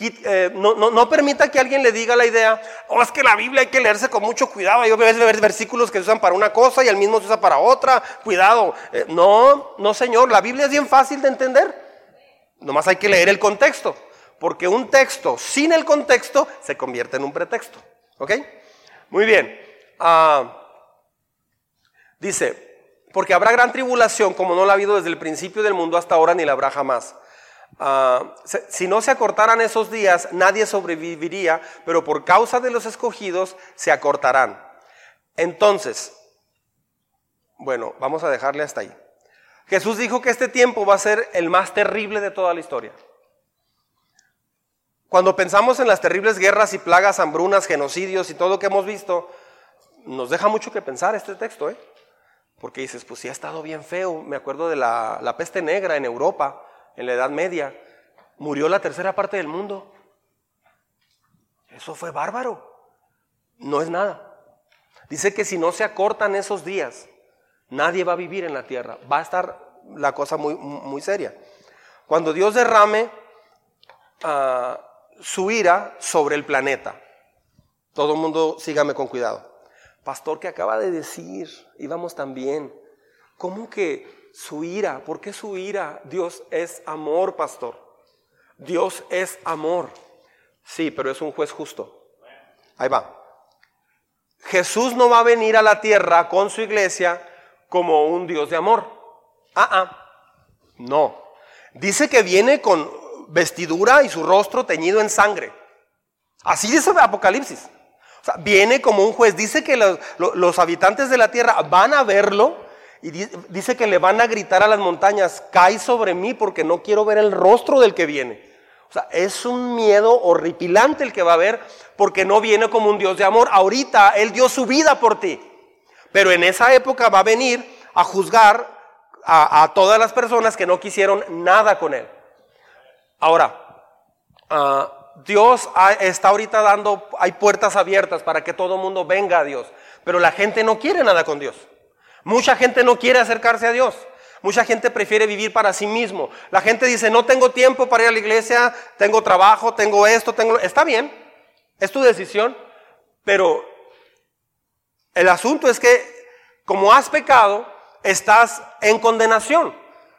Eh, no, permita que alguien le diga la idea, oh, es que la Biblia hay que leerse con mucho cuidado. Hay veces versículos que se usan para una cosa y el mismo se usa para otra. Cuidado. Eh, no, no, señor, la Biblia es bien fácil de entender. Nomás hay que leer el contexto. Porque un texto sin el contexto se convierte en un pretexto. ¿Ok? Muy bien. Ah, dice, porque habrá gran tribulación como no la ha habido desde el principio del mundo hasta ahora ni la habrá jamás. Ah, si no se acortaran esos días, nadie sobreviviría, pero por causa de los escogidos se acortarán. Entonces, bueno, vamos a dejarle hasta ahí. Jesús dijo que este tiempo va a ser el más terrible de toda la historia. Cuando pensamos en las terribles guerras y plagas, hambrunas, genocidios y todo lo que hemos visto, nos deja mucho que pensar este texto, ¿eh? Porque dices, pues sí ha estado bien feo. Me acuerdo de la, la peste negra en Europa, en la Edad Media. Murió la tercera parte del mundo. Eso fue bárbaro. No es nada. Dice que si no se acortan esos días, nadie va a vivir en la tierra. Va a estar la cosa muy, muy seria. Cuando Dios derrame uh, su ira sobre el planeta. Todo el mundo sígame con cuidado. Pastor, que acaba de decir, íbamos también. ¿Cómo que su ira? ¿Por qué su ira? Dios es amor, pastor. Dios es amor. Sí, pero es un juez justo. Ahí va. Jesús no va a venir a la tierra con su iglesia como un Dios de amor. Ah, ah. No. Dice que viene con vestidura y su rostro teñido en sangre. Así dice Apocalipsis. O sea, viene como un juez. Dice que los, habitantes de la tierra van a verlo y dice que le van a gritar a las montañas, cae sobre mí porque no quiero ver el rostro del que viene. O sea, es un miedo horripilante el que va a haber porque no viene como un Dios de amor. Ahorita Él dio su vida por ti. Pero en esa época va a venir a juzgar a, todas las personas que no quisieron nada con Él. Ahora, ah, Dios está ahorita dando, hay puertas abiertas para que todo el mundo venga a Dios, pero la gente no quiere nada con Dios. Mucha gente no quiere acercarse a Dios. Mucha gente prefiere vivir para sí mismo. La gente dice, no tengo tiempo para ir a la iglesia, tengo trabajo, tengo esto, tengo... Está bien, es tu decisión, pero el asunto es que como has pecado, estás en condenación.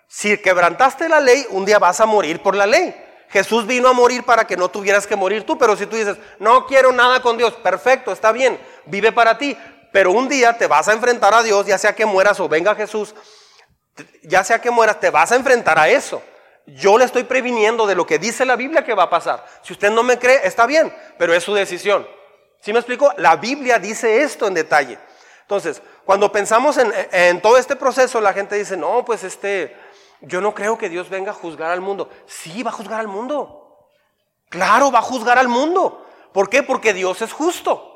Si quebrantaste la ley, un día vas a morir por la ley. Jesús vino a morir para que no tuvieras que morir tú, pero si tú dices, no quiero nada con Dios, perfecto, está bien, vive para ti, pero un día te vas a enfrentar a Dios, ya sea que mueras o venga Jesús, ya sea que mueras, te vas a enfrentar a eso. Yo le estoy previniendo de lo que dice la Biblia que va a pasar. Si usted no me cree, está bien, pero es su decisión. ¿Sí me explico? La Biblia dice esto en detalle. Entonces, cuando pensamos en, en todo este proceso, la gente dice, no, pues este, yo no creo que Dios venga a juzgar al mundo. Sí, va a juzgar al mundo. Claro, va a juzgar al mundo. ¿Por qué? Porque Dios es justo.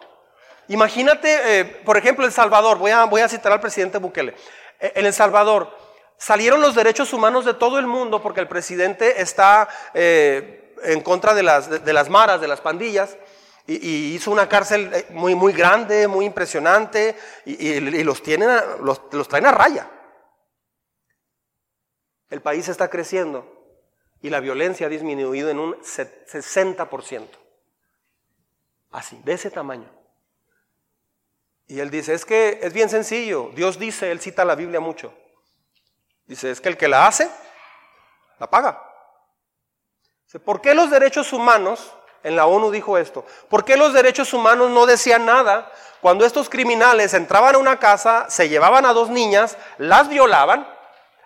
Imagínate, eh, por ejemplo, El Salvador. Voy a, voy a citar al presidente Bukele. Eh, en El Salvador salieron los derechos humanos de todo el mundo porque el presidente está eh, en contra de las, de, las maras, de las pandillas. Y, hizo una cárcel muy, muy grande, muy impresionante, y, los, tienen, los, los traen a raya. El país está creciendo y la violencia ha disminuido en un 60%. Así, de ese tamaño. Y él dice, es que es bien sencillo. Dios dice, él cita la Biblia mucho. Dice, es que el que la hace, la paga. ¿Por qué los derechos humanos, en la ONU dijo esto, por qué los derechos humanos no decían nada cuando estos criminales entraban a una casa, se llevaban a dos niñas, las violaban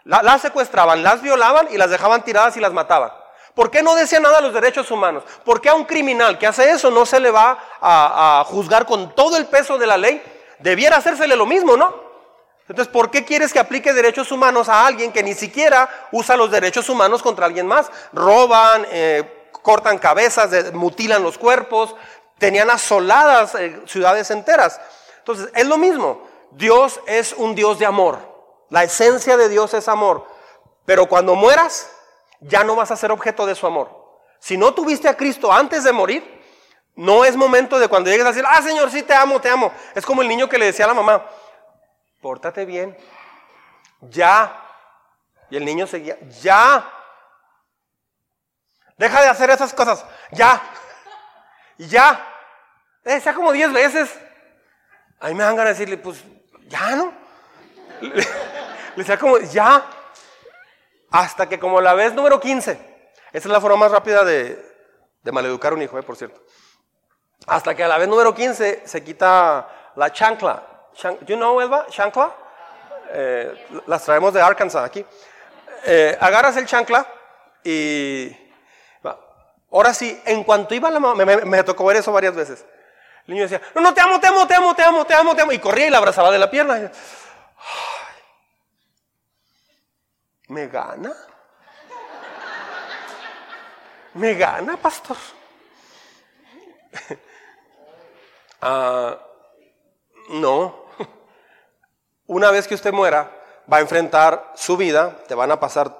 las secuestraban, las violaban y las dejaban tiradas y las mataban. ¿Por qué no decía nada a los derechos humanos? ¿Por qué a un criminal que hace eso no se le va a, juzgar con todo el peso de la ley? Debiera hacérsele lo mismo, ¿no? Entonces, ¿por qué quieres que aplique derechos humanos a alguien que ni siquiera usa los derechos humanos contra alguien más? Roban, eh, cortan cabezas, mutilan los cuerpos, tenían asoladas eh, ciudades enteras. Entonces, es lo mismo. Dios es un Dios de amor. La esencia de Dios es amor. Pero cuando mueras, ya no vas a ser objeto de su amor. Si no tuviste a Cristo antes de morir, no es momento de cuando llegues a decir, ah, Señor, sí te amo, te amo. Es como el niño que le decía a la mamá, pórtate bien. Ya. Y el niño seguía, ya. Deja de hacer esas cosas. Ya. Ya. Eh, decía como diez veces. Ahí me dan ganas de decirle, pues, ya, ¿no? Le decía como, ya, hasta que como la vez número 15, esa es la forma más rápida de, de maleducar a un hijo, eh, por cierto. Hasta que a la vez número 15 se quita la chancla. you know, Elba? Chancla. Eh, las traemos de Arkansas aquí. Eh, agarras el chancla y... Ahora sí, en cuanto iba la mamá, me, tocó ver eso varias veces. El niño decía, no, no, te amo, te amo, te amo, te amo, te amo, te amo. Y corría y la abrazaba de la pierna. ¿Me gana? ¿Me gana, pastor? *laughs* Ah, no. Una vez que usted muera, va a enfrentar su vida, te van a pasar,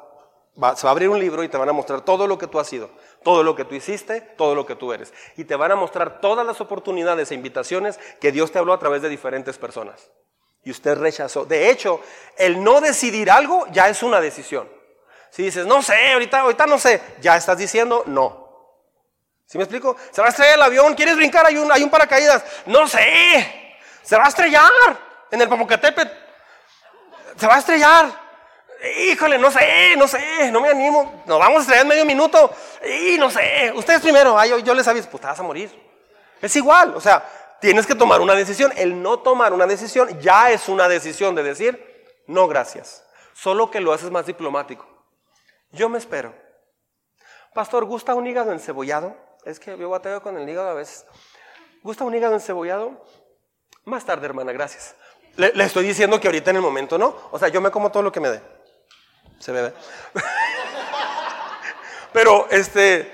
se va a abrir un libro y te van a mostrar todo lo que tú has sido, todo lo que tú hiciste, todo lo que tú eres. Y te van a mostrar todas las oportunidades e invitaciones que Dios te habló a través de diferentes personas. Y usted rechazó. De hecho, el no decidir algo ya es una decisión. Si dices, no sé, ahorita, ahorita no sé, ya estás diciendo no. ¿Sí me explico? Se va a estrellar el avión, ¿quieres brincar? Hay un, hay un paracaídas. No sé, se va a estrellar en el Popocatépetl. Se va a estrellar. Híjole, no sé, no sé, no me animo. Nos vamos a estrellar en medio minuto. Y no sé, ustedes primero. Ay, yo, yo les aviso, pues te vas a morir. Es igual, o sea, tienes que tomar una decisión. El no tomar una decisión ya es una decisión de decir, no gracias. Solo que lo haces más diplomático. Yo me espero. Pastor, ¿gusta un hígado encebollado? Es que yo bateo con el hígado a veces. ¿Gusta un hígado encebollado? Más tarde, hermana, gracias. Le, estoy diciendo que ahorita en el momento no. O sea, yo me como todo lo que me dé. Se me ve. *laughs* Pero este,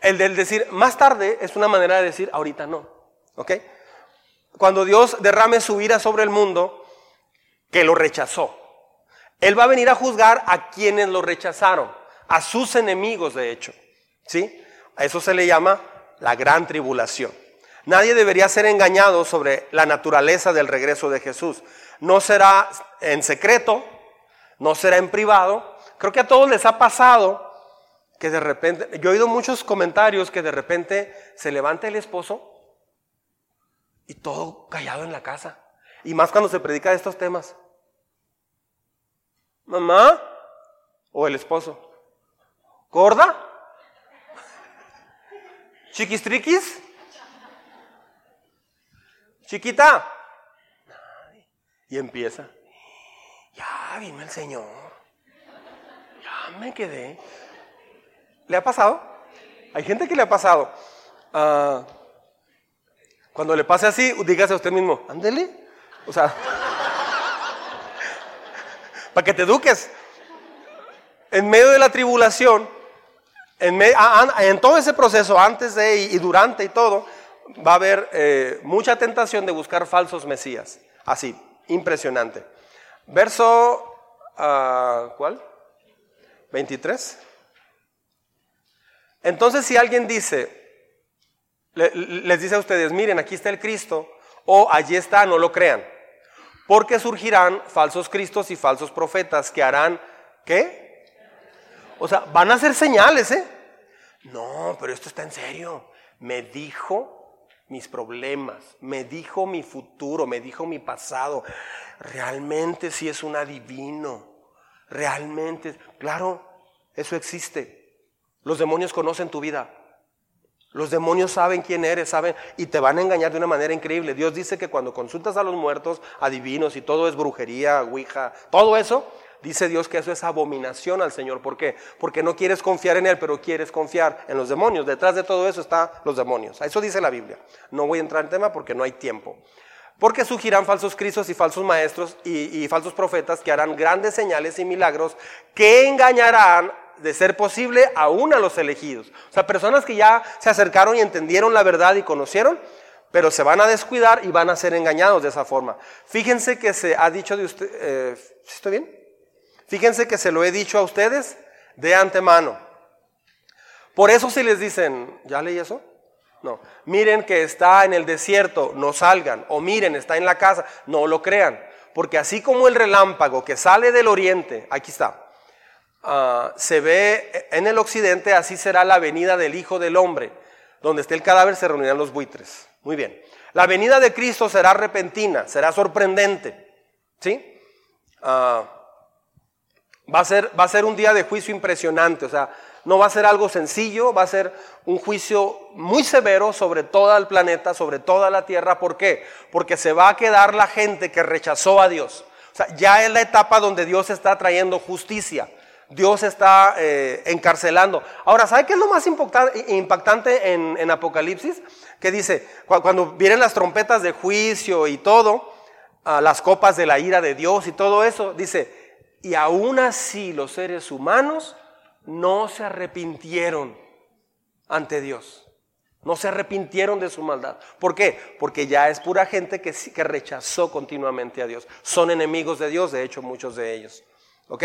el del decir más tarde es una manera de decir ahorita no. ¿Ok? Cuando Dios derrame su ira sobre el mundo, que lo rechazó. Él va a venir a juzgar a quienes lo rechazaron, a sus enemigos de hecho. ¿Sí? A eso se le llama la gran tribulación. Nadie debería ser engañado sobre la naturaleza del regreso de Jesús. No será en secreto, no será en privado. Creo que a todos les ha pasado que de repente, yo he oído muchos comentarios que de repente se levanta el esposo y todo callado en la casa. Y más cuando se predica de estos temas. Mamá o el esposo. ¿Gorda? ¿Chiquistriquis? Chiquita. Y empieza. Ya vino el Señor. Ya me quedé. ¿Le ha pasado? Hay gente que le ha pasado. Ah, cuando le pase así, dígase a usted mismo, ándele. O sea, para que te eduques. En medio de la tribulación, en, todo ese proceso, antes de y durante y todo, va a haber eh, mucha tentación de buscar falsos mesías. Así, impresionante. Verso, uh, ¿cuál? 23. Entonces si alguien dice, les dice a ustedes, miren, aquí está el Cristo, o allí está, no lo crean. Porque surgirán falsos cristos y falsos profetas que harán, ¿qué? O sea, van a hacer señales, ¿eh? No, pero esto está en serio. Me dijo mis problemas, me dijo mi futuro, me dijo mi pasado. Realmente sí es un adivino. Realmente, claro, eso existe. Los demonios conocen tu vida. Los demonios saben quién eres, saben, y te van a engañar de una manera increíble. Dios dice que cuando consultas a los muertos, adivinos, y todo es brujería, ouija, todo eso, Dice Dios que eso es abominación al Señor. ¿Por qué? Porque no quieres confiar en Él, pero quieres confiar en los demonios. Detrás de todo eso están los demonios. Eso dice la Biblia. No voy a entrar en tema porque no hay tiempo. Porque surgirán falsos cristos y falsos maestros y, y falsos profetas que harán grandes señales y milagros que engañarán de ser posible aún a los elegidos. O sea, personas que ya se acercaron y entendieron la verdad y conocieron, pero se van a descuidar y van a ser engañados de esa forma. Fíjense que se ha dicho de usted, eh, ¿estoy bien? Fíjense que se lo he dicho a ustedes de antemano. Por eso si les dicen, ¿ya leí eso? No. Miren que está en el desierto, no salgan. O miren, está en la casa, no lo crean. Porque así como el relámpago que sale del oriente, aquí está, ah, se ve en el occidente, así será la venida del Hijo del Hombre. Donde esté el cadáver se reunirán los buitres. Muy bien. La venida de Cristo será repentina, será sorprendente. ¿Sí? Ah, Va a, ser, va a ser un día de juicio impresionante. O sea, No va a ser algo sencillo, va a ser un juicio muy severo sobre todo el planeta, sobre toda la tierra. ¿Por qué? Porque se va a quedar la gente que rechazó a Dios. O sea, ya es la etapa donde Dios está trayendo justicia. Dios está eh, encarcelando. Ahora, ¿sabe qué es lo más impactante en, Apocalipsis? Que dice, cuando vienen las trompetas de juicio y todo, ah, las copas de la ira de Dios y todo eso, dice, y aún así los seres humanos no se arrepintieron ante Dios. No se arrepintieron de su maldad. ¿Por qué? Porque ya es pura gente que, que rechazó continuamente a Dios. Son enemigos de Dios, de hecho muchos de ellos. ¿Ok?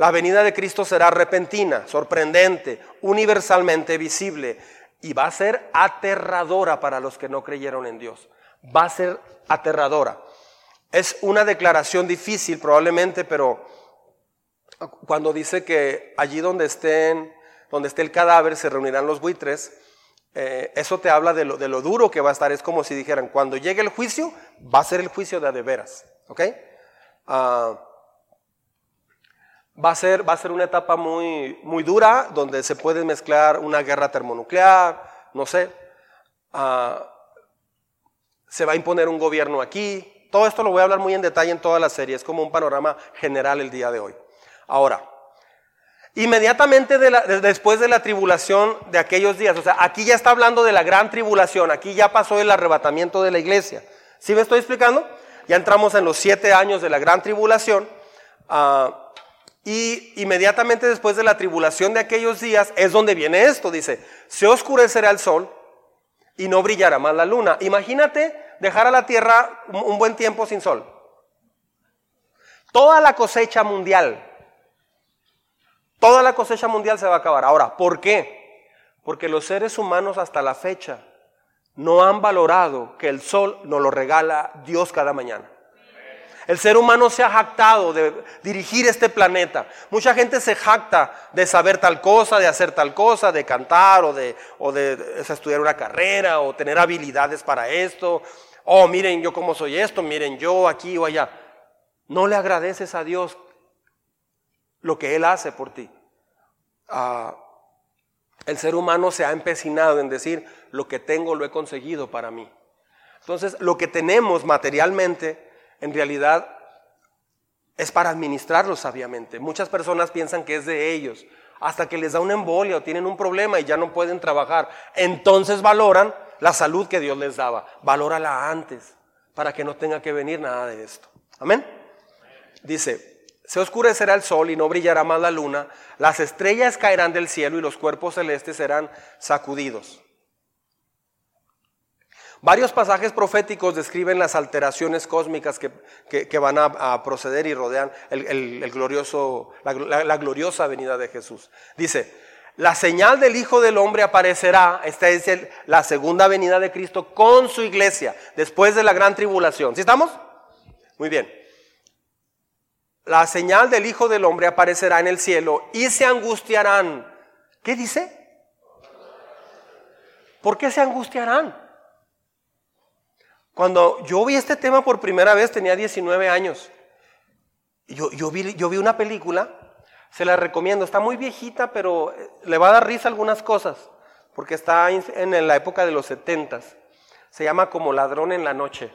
La venida de Cristo será repentina, sorprendente, universalmente visible y va a ser aterradora para los que no creyeron en Dios. Va a ser aterradora. Es una declaración difícil probablemente, pero cuando dice que allí donde estén, esté el cadáver se reunirán los buitres, eh, eso te habla de lo, duro que va a estar. Es como si dijeran, cuando llegue el juicio, va a ser el juicio de de veras. ¿Ok? Ah, va, a ser, va a ser una etapa muy, muy dura donde se puede mezclar una guerra termonuclear, no sé. Ah, se va a imponer un gobierno aquí. Todo esto lo voy a hablar muy en detalle en toda la serie. Es como un panorama general el día de hoy. Ahora, inmediatamente después de la tribulación de aquellos días, o sea, aquí ya está hablando de la gran tribulación, aquí ya pasó el arrebatamiento de la iglesia. ¿Sí me estoy explicando? Ya entramos en los siete años de la gran tribulación. Ah, y inmediatamente después de la tribulación de aquellos días es donde viene esto, dice, se oscurecerá el sol y no brillará más la luna. Imagínate dejar a la tierra un buen tiempo sin sol. Toda la cosecha mundial, Toda la cosecha mundial se va a acabar. Ahora, ¿por qué? Porque los seres humanos hasta la fecha no han valorado que el sol nos lo regala Dios cada mañana. El ser humano se ha jactado de dirigir este planeta. Mucha gente se jacta de saber tal cosa, de hacer tal cosa, de cantar o de, o de estudiar una carrera o tener habilidades para esto. Oh, miren yo cómo soy esto, miren yo aquí o allá. No le agradeces a Dios lo que Él hace por ti. Ah, el ser humano se ha empecinado en decir, lo que tengo lo he conseguido para mí. Entonces, lo que tenemos materialmente, en realidad, es para administrarlo sabiamente. Muchas personas piensan que es de ellos, hasta que les da una embolia o tienen un problema y ya no pueden trabajar. Entonces valoran la salud que Dios les daba. Valórala antes, para que no tenga que venir nada de esto. Amén. Dice, se oscurecerá el sol y no brillará más la luna, las estrellas caerán del cielo y los cuerpos celestes serán sacudidos. Varios pasajes proféticos describen las alteraciones cósmicas que, van a, proceder y rodean el, glorioso, la, gloriosa venida de Jesús. Dice, la señal del Hijo del Hombre aparecerá, esta es la segunda venida de Cristo con su iglesia, después de la gran tribulación. ¿Sí estamos? Muy bien la señal del Hijo del Hombre aparecerá en el cielo y se angustiarán. ¿Qué dice? ¿Por qué se angustiarán? Cuando yo vi este tema por primera vez tenía 19 años. Yo, yo, vi, una película, se la recomiendo, está muy viejita, pero eh, le va a dar risa algunas cosas, porque está en la época de los 70. Se llama Como ladrón en la noche.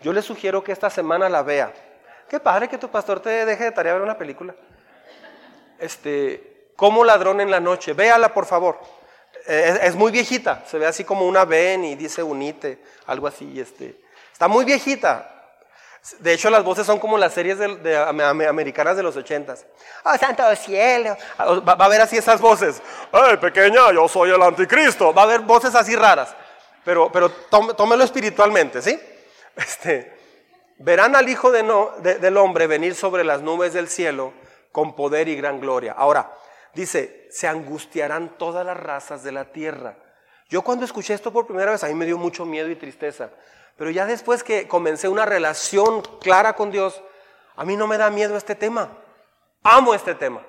Yo le sugiero que esta semana la vea. Qué padre que tu pastor te deje de tarea ver una película. Este, como ladrón en la noche. Véala, por favor. Es, muy viejita. Se ve así como una ven y dice unite, algo así. Este, está muy viejita. De hecho, las voces son como las series de, americanas de los ochentas. Oh, santo cielo. Ah, va, a haber así esas voces. Ay, pequeña, yo soy el anticristo. Va a haber voces así raras. Pero, pero tómelo espiritualmente, ¿sí? Este, verán al Hijo del Hombre venir sobre las nubes del cielo con poder y gran gloria. Ahora, dice, se angustiarán todas las razas de la tierra. Yo cuando escuché esto por primera vez, a mí me dio mucho miedo y tristeza. Pero ya después que comencé una relación clara con Dios, a mí no me da miedo este tema. Amo este tema.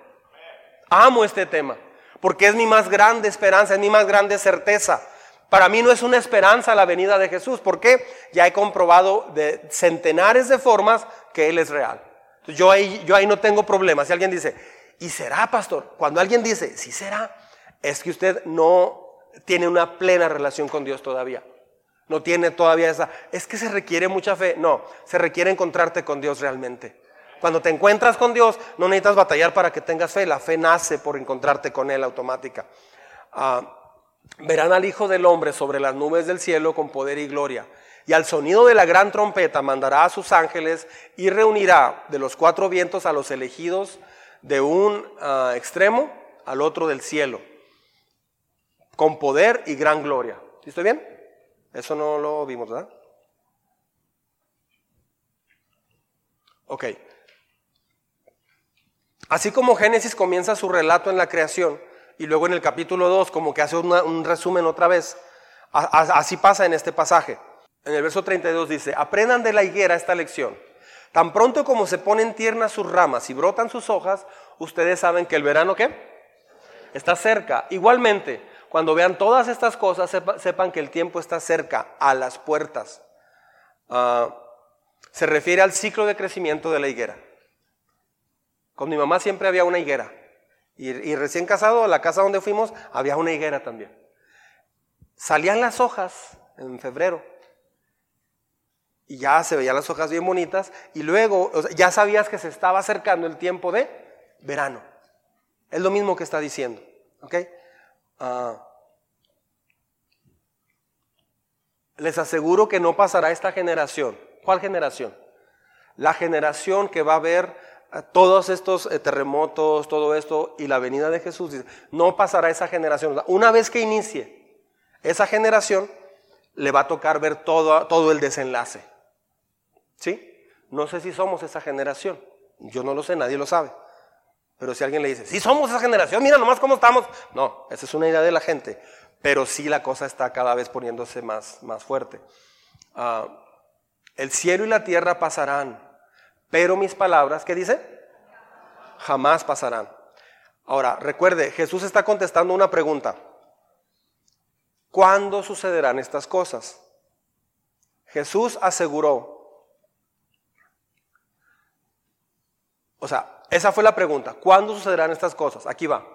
Amo este tema. Porque es mi más grande esperanza, es mi más grande certeza. Para mí no es una esperanza la venida de Jesús, porque ya he comprobado de centenares de formas que Él es real. yo ahí, yo ahí no tengo problema. Si alguien dice, ¿y será, pastor? Cuando alguien dice, sí será, es que usted no tiene una plena relación con Dios todavía. No tiene todavía esa, es que se requiere mucha fe. No, se requiere encontrarte con Dios realmente. Cuando te encuentras con Dios, no necesitas batallar para que tengas fe. La fe nace por encontrarte con Él automática. Ah, verán al Hijo del Hombre sobre las nubes del cielo con poder y gloria. Y al sonido de la gran trompeta mandará a sus ángeles y reunirá de los cuatro vientos a los elegidos de un ah, extremo al otro del cielo, con poder y gran gloria. ¿Sí estoy bien? Eso no lo vimos, ¿verdad? Ok. Así como Génesis comienza su relato en la creación y luego en el capítulo 2 como que hace un resumen otra vez, así pasa en este pasaje. En el verso 32 dice, aprendan de la higuera esta lección. Tan pronto como se ponen tiernas sus ramas y brotan sus hojas, ustedes saben que el verano qué? Está cerca. Igualmente, cuando vean todas estas cosas, sepan que el tiempo está cerca, a las puertas. Ah, se refiere al ciclo de crecimiento de la higuera. Con mi mamá siempre había una higuera. Y, recién casado, la casa donde fuimos, había una higuera también. Salían las hojas en febrero. Y ya se veían las hojas bien bonitas. Y luego ya sabías que se estaba acercando el tiempo de verano. Es lo mismo que está diciendo. ¿Ok? Ah, les aseguro que no pasará esta generación. ¿Cuál generación? La generación que va a ver eh, todos estos eh, terremotos, todo esto y la venida de Jesús. No pasará esa generación. Una vez que inicie esa generación, le va a tocar ver todo, todo el desenlace. ¿Sí? No sé si somos esa generación. Yo no lo sé, nadie lo sabe. Pero si alguien le dice, sí somos esa generación, mira nomás cómo estamos. No, esa es una idea de la gente. Pero sí la cosa está cada vez poniéndose más, más fuerte. Ah, el cielo y la tierra pasarán, pero mis palabras, ¿qué dice? Jamás pasarán. Ahora, recuerde, Jesús está contestando una pregunta. ¿Cuándo sucederán estas cosas? Jesús aseguró, o sea, esa fue la pregunta. ¿Cuándo sucederán estas cosas? Aquí va.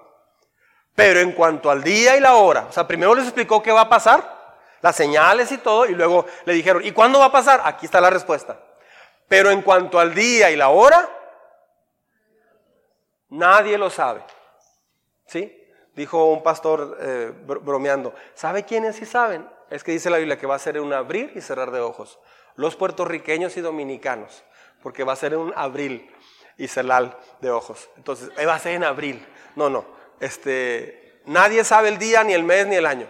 Pero en cuanto al día y la hora, o sea, primero les explicó qué va a pasar, las señales y todo, y luego le dijeron, ¿y cuándo va a pasar? Aquí está la respuesta. Pero en cuanto al día y la hora, nadie lo sabe. ¿Sí? Dijo un pastor eh, bromeando, ¿sabe quiénes sí saben? Es que dice la Biblia que va a ser un abrir y cerrar de ojos. Los puertorriqueños y dominicanos, porque va a ser un abril y celal de ojos. Entonces, va a ser en abril. No, no. Este, nadie sabe el día, ni el mes, ni el año.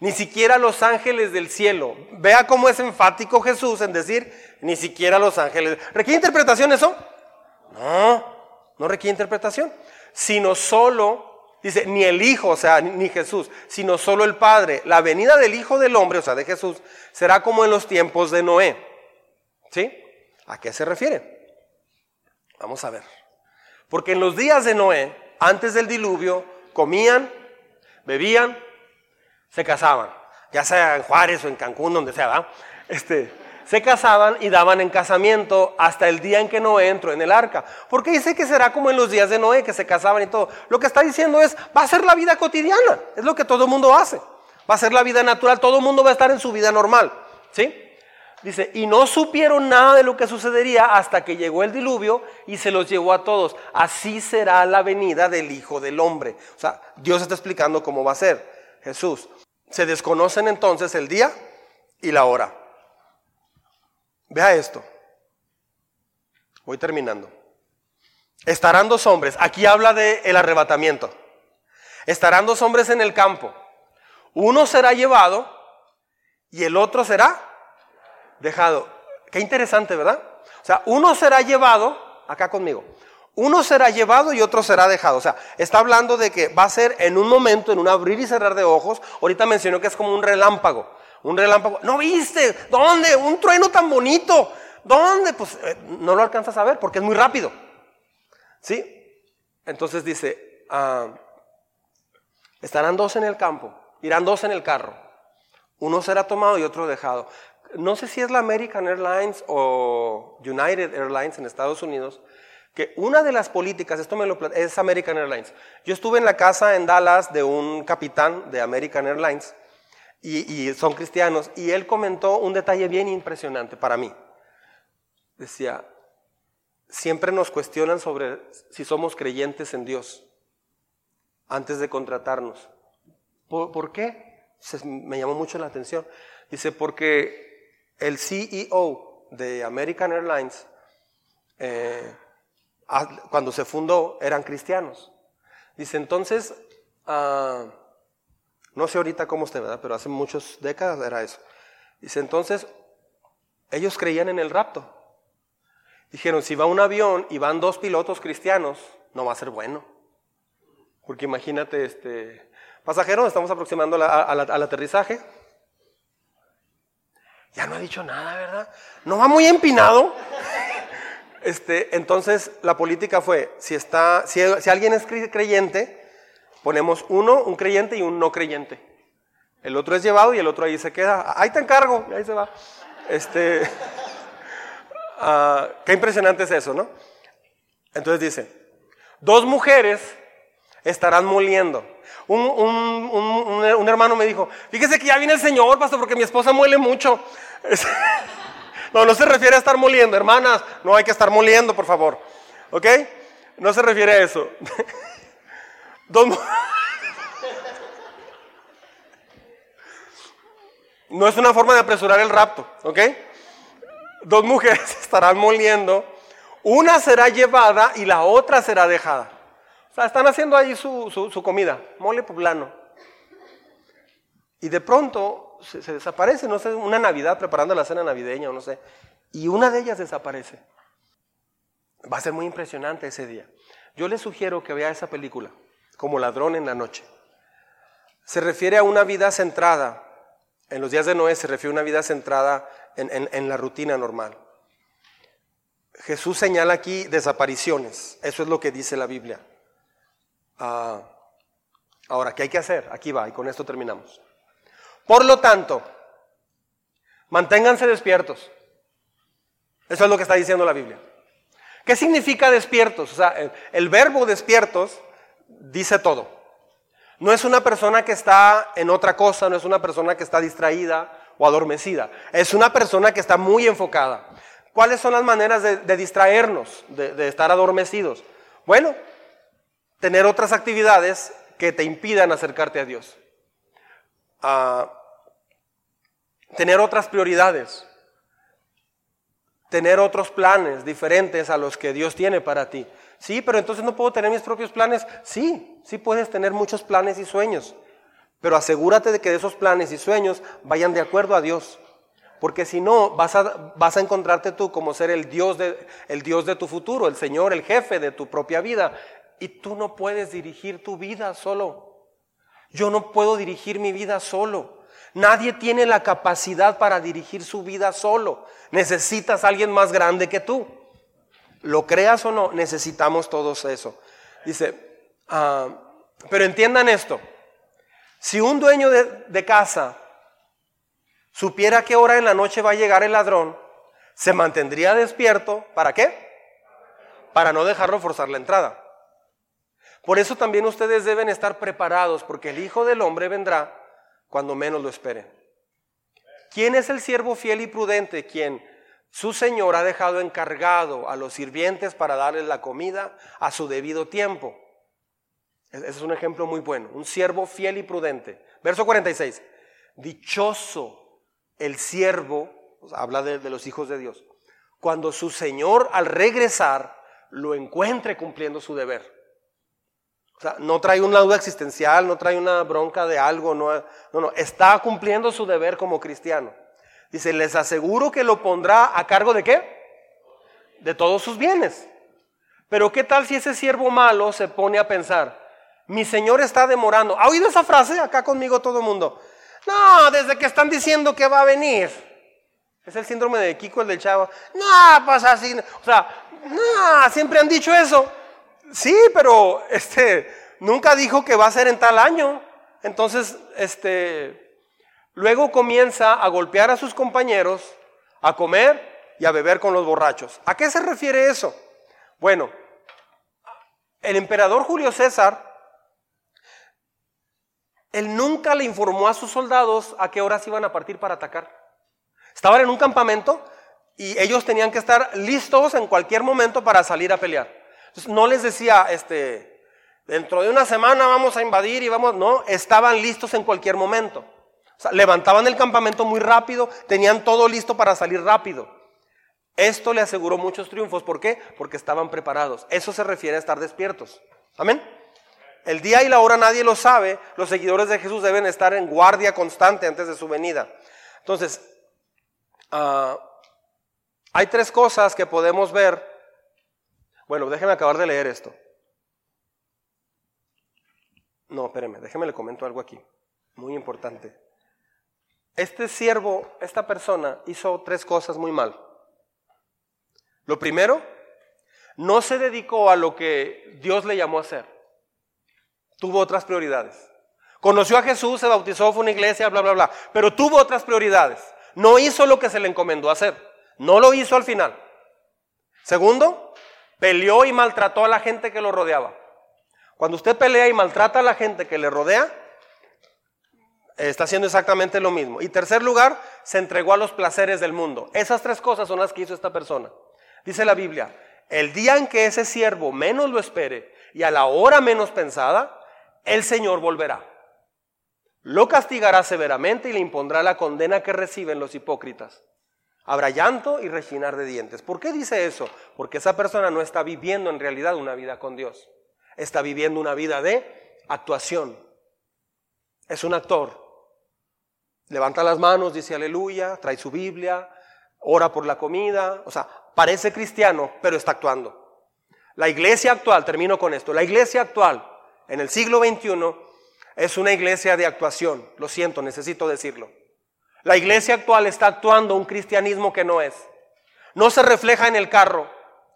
Ni siquiera los ángeles del cielo. Vea cómo es enfático Jesús en decir, ni siquiera los ángeles. ¿Requiere interpretación eso? No, no requiere interpretación. Sino solo, dice, ni el Hijo, o sea, ni Jesús, sino solo el Padre. La venida del Hijo del Hombre, o sea, de Jesús, será como en los tiempos de Noé. ¿Sí? ¿A qué se refiere? Vamos a ver. Porque en los días de Noé, antes del diluvio, comían, bebían, se casaban. Ya sea en Juárez o en Cancún, donde sea. Este, se casaban y daban en casamiento hasta el día en que Noé entró en el arca. Porque dice que será como en los días de Noé, que se casaban y todo. Lo que está diciendo es, va a ser la vida cotidiana. Es lo que todo el mundo hace. Va a ser la vida natural. Todo el mundo va a estar en su vida normal. ¿Sí? Dice, y no supieron nada de lo que sucedería hasta que llegó el diluvio y se los llevó a todos. Así será la venida del Hijo del Hombre. O sea, Dios está explicando cómo va a ser. Jesús. Se desconocen entonces el día y la hora. Vea esto. Voy terminando. Estarán dos hombres. Aquí habla de el arrebatamiento. Estarán dos hombres en el campo. Uno será llevado y el otro será dejado. Qué interesante, ¿verdad? O sea, uno será llevado, acá conmigo, uno será llevado y otro será dejado. O sea, está hablando de que va a ser en un momento, en un abrir y cerrar de ojos. Ahorita mencionó que es como un relámpago. Un relámpago. ¿No viste? ¿Dónde? Un trueno tan bonito. ¿Dónde? Pues eh, no lo alcanzas a ver porque es muy rápido. ¿Sí? Entonces dice, ah, estarán dos en el campo, irán dos en el carro. Uno será tomado y otro dejado no sé si es la American Airlines o United Airlines en Estados Unidos, que una de las políticas, esto me lo es American Airlines. Yo estuve en la casa en Dallas de un capitán de American Airlines y, y son cristianos y él comentó un detalle bien impresionante para mí. Decía, siempre nos cuestionan sobre si somos creyentes en Dios antes de contratarnos. ¿Por, qué? me llamó mucho la atención. Dice, porque el CEO de American Airlines, eh, cuando se fundó, eran cristianos. Dice, entonces, ah, no sé ahorita cómo está, ¿verdad? Pero hace muchas décadas era eso. Dice, entonces, ellos creían en el rapto. Dijeron, si va un avión y van dos pilotos cristianos, no va a ser bueno. Porque imagínate, este, pasajeros, estamos aproximando al aterrizaje. Ya no ha dicho nada, ¿verdad? No va muy empinado. Este, entonces la política fue, si, está, si, alguien es creyente, ponemos uno, un creyente y un no creyente. El otro es llevado y el otro ahí se queda. Ahí te encargo, ahí se va. Este, *laughs* Ah, qué impresionante es eso, ¿no? Entonces dice, dos mujeres estarán moliendo. Un, hermano me dijo, fíjese que ya viene el Señor, pastor, porque mi esposa muele mucho. *laughs* no, no se refiere a estar moliendo, hermanas, no hay que estar moliendo, por favor. ¿Ok? No se refiere a eso. *laughs* no es una forma de apresurar el rapto, ¿ok? dos mujeres *laughs* estarán moliendo, una será llevada y la otra será dejada. Sea, están haciendo ahí su, comida, mole poblano. Y de pronto se, desaparece, no sé, una Navidad preparando la cena navideña o no sé. Y una de ellas desaparece. Va a ser muy impresionante ese día. Yo le sugiero que vea esa película, como ladrón en la noche. Se refiere a una vida centrada. En los días de Noé se refiere a una vida centrada en, la rutina normal. Jesús señala aquí desapariciones, eso es lo que dice la Biblia. Ah, ahora, ¿qué hay que hacer? Aquí va, y con esto terminamos. Por lo tanto, manténganse despiertos. Eso es lo que está diciendo la Biblia. ¿Qué significa despiertos? O sea, el, el verbo despiertos dice todo. No es una persona que está en otra cosa, no es una persona que está distraída, o adormecida. Es una persona que está muy enfocada. ¿Cuáles son las maneras de, distraernos, de, estar adormecidos? Bueno, tener otras actividades que te impidan acercarte a Dios. Ah, tener otras prioridades. Tener otros planes diferentes a los que Dios tiene para ti. Sí, pero entonces no puedo tener mis propios planes. Sí, sí puedes tener muchos planes y sueños. Pero asegúrate de que esos planes y sueños vayan de acuerdo a Dios. Porque si no, vas a, vas a encontrarte tú como ser el Dios, de, el Dios de tu futuro, el Señor, el jefe de tu propia vida. Y tú no puedes dirigir tu vida solo. Yo no puedo dirigir mi vida solo. Nadie tiene la capacidad para dirigir su vida solo. Necesitas a alguien más grande que tú. Lo creas o no, necesitamos todos eso. Dice, ah, pero entiendan esto. Si un dueño de, casa supiera qué hora en la noche va a llegar el ladrón, se mantendría despierto. ¿Para qué? Para no dejarlo forzar la entrada. Por eso también ustedes deben estar preparados, porque el Hijo del Hombre vendrá cuando menos lo esperen. ¿Quién es el siervo fiel y prudente? Quien su Señor ha dejado encargado a los sirvientes para darles la comida a su debido tiempo. Ese es un ejemplo muy bueno. Un siervo fiel y prudente. Verso 46. Dichoso el siervo, habla de los hijos de Dios, cuando su Señor al regresar lo encuentre cumpliendo su deber. O sea, no trae una duda existencial, no trae una bronca de algo, no, no, no, está cumpliendo su deber como cristiano. Dice, les aseguro que lo pondrá a cargo de qué? De todos sus bienes. Pero ¿qué tal si ese siervo malo se pone a pensar, mi Señor está demorando. ¿Ha oído esa frase acá conmigo todo el mundo? No, desde que están diciendo que va a venir. Es el síndrome de Kiko, el del chavo. No, pues así. O sea, no, siempre han dicho eso. Sí, pero este, nunca dijo que va a ser en tal año. Entonces, este, luego comienza a golpear a sus compañeros, a comer y a beber con los borrachos. ¿A qué se refiere eso? Bueno, El emperador Julio César, él nunca le informó a sus soldados a qué horas iban a partir para atacar. Estaban en un campamento y ellos tenían que estar listos en cualquier momento para salir a pelear. No les decía, este, dentro de una semana vamos a invadir y vamos, no, estaban listos en cualquier momento. O sea, levantaban el campamento muy rápido, tenían todo listo para salir rápido. Esto le aseguró muchos triunfos. ¿Por qué? Porque estaban preparados. Eso se refiere a estar despiertos. Amén. El día y la hora nadie lo sabe. Los seguidores de Jesús deben estar en guardia constante antes de su venida. Entonces, ah, hay tres cosas que podemos ver. Bueno, déjeme acabar de leer esto. No, espéreme, déjeme le comento algo aquí. Muy importante. Este siervo, esta persona, hizo tres cosas muy mal. Lo primero, no se dedicó a lo que Dios le llamó a hacer. Tuvo otras prioridades. Conoció a Jesús, se bautizó, fue una iglesia, bla, bla, bla. Pero tuvo otras prioridades. No hizo lo que se le encomendó hacer. No lo hizo al final. Segundo, peleó y maltrató a la gente que lo rodeaba. Cuando usted pelea y maltrata a la gente que le rodea, está haciendo exactamente lo mismo. Y tercer lugar, se entregó a los placeres del mundo. Esas tres cosas son las que hizo esta persona. Dice la Biblia, el día en que ese siervo menos lo espere y a la hora menos pensada, el Señor volverá. Lo castigará severamente y le impondrá la condena que reciben los hipócritas. Habrá llanto y rechinar de dientes. ¿Por qué dice eso? Porque esa persona no está viviendo en realidad una vida con Dios. Está viviendo una vida de actuación. Es un actor. Levanta las manos, dice aleluya, trae su Biblia, ora por la comida. O sea, parece cristiano, pero está actuando. La iglesia actual, termino con esto, la iglesia actual en el siglo XXI es una iglesia de actuación. Lo siento, necesito decirlo. La iglesia actual está actuando un cristianismo que no es. No se refleja en el carro,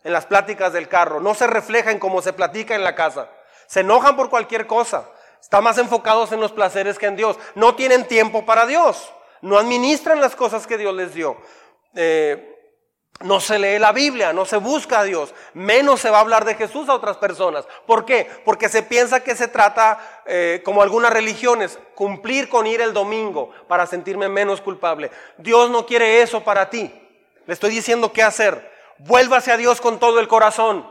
en las pláticas del carro, no se refleja en cómo se platica en la casa. Se enojan por cualquier cosa. Están más enfocados en los placeres que en Dios. No tienen tiempo para Dios. No administran las cosas que Dios les dio. Eh, no se lee la Biblia, no se busca a Dios, menos se va a hablar de Jesús a otras personas. ¿Por qué? Porque se piensa que se trata, eh, como algunas religiones, cumplir con ir el domingo para sentirme menos culpable. Dios no quiere eso para ti. Le estoy diciendo qué hacer. Vuélvase a Dios con todo el corazón.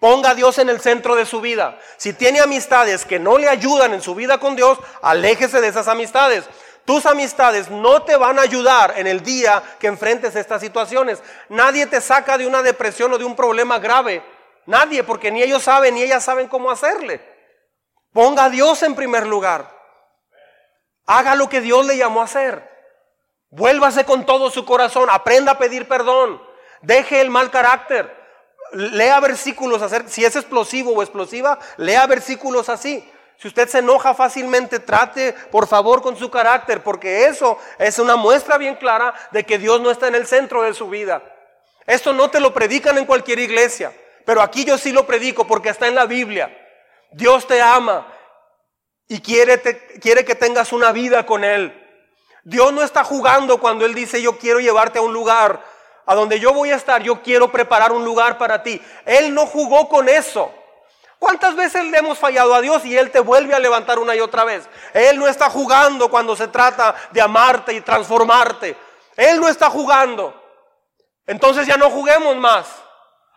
Ponga a Dios en el centro de su vida. Si tiene amistades que no le ayudan en su vida con Dios, aléjese de esas amistades. Tus amistades no te van a ayudar en el día que enfrentes estas situaciones. Nadie te saca de una depresión o de un problema grave. Nadie, porque ni ellos saben ni ellas saben cómo hacerle. Ponga a Dios en primer lugar. Haga lo que Dios le llamó a hacer. Vuélvase con todo su corazón. Aprenda a pedir perdón. Deje el mal carácter. Lea versículos, si es explosivo o explosiva, lea versículos así. Si usted se enoja fácilmente, trate por favor con su carácter, porque eso es una muestra bien clara de que Dios no está en el centro de su vida. Esto no te lo predican en cualquier iglesia, pero aquí yo sí lo predico porque está en la Biblia. Dios te ama y quiere, quiere que tengas una vida con Él. Dios no está jugando cuando Él dice yo quiero llevarte a un lugar a donde yo voy a estar, yo quiero preparar un lugar para ti. Él no jugó con eso. ¿Cuántas veces le hemos fallado a Dios y Él te vuelve a levantar una y otra vez? Él no está jugando cuando se trata de amarte y transformarte. Él no está jugando. Entonces ya no juguemos más.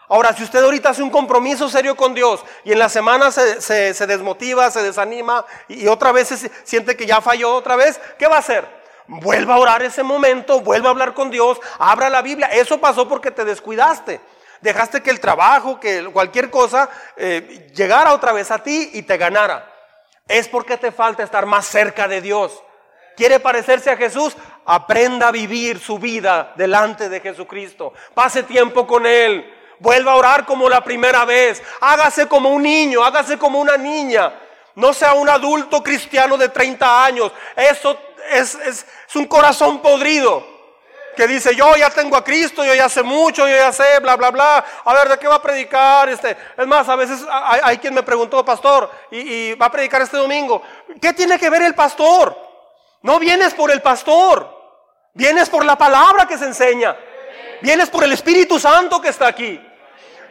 Ahora, si usted ahorita hace un compromiso serio con Dios y en la semana se, desmotiva, se desanima y, otra vez se siente que ya falló otra vez, ¿qué va a hacer? Vuelva a orar ese momento, vuelva a hablar con Dios, abra la Biblia. Eso pasó porque te descuidaste dejaste que el trabajo, que cualquier cosa eh, llegara otra vez a ti y te ganara. Es porque te falta estar más cerca de Dios. ¿Quiere parecerse a Jesús? Aprenda a vivir su vida delante de Jesucristo. Pase tiempo con Él. Vuelva a orar como la primera vez. Hágase como un niño, hágase como una niña. No sea un adulto cristiano de 30 años. Eso es, es un corazón podrido que dice, yo ya tengo a Cristo, yo ya sé mucho, yo ya sé, bla, bla, bla. A ver, ¿de qué va a predicar? Este, es más, a veces hay, quien me preguntó, pastor, y, va a predicar este domingo. ¿Qué tiene que ver el pastor? No vienes por el pastor, vienes por la palabra que se enseña. Vienes por el Espíritu Santo que está aquí.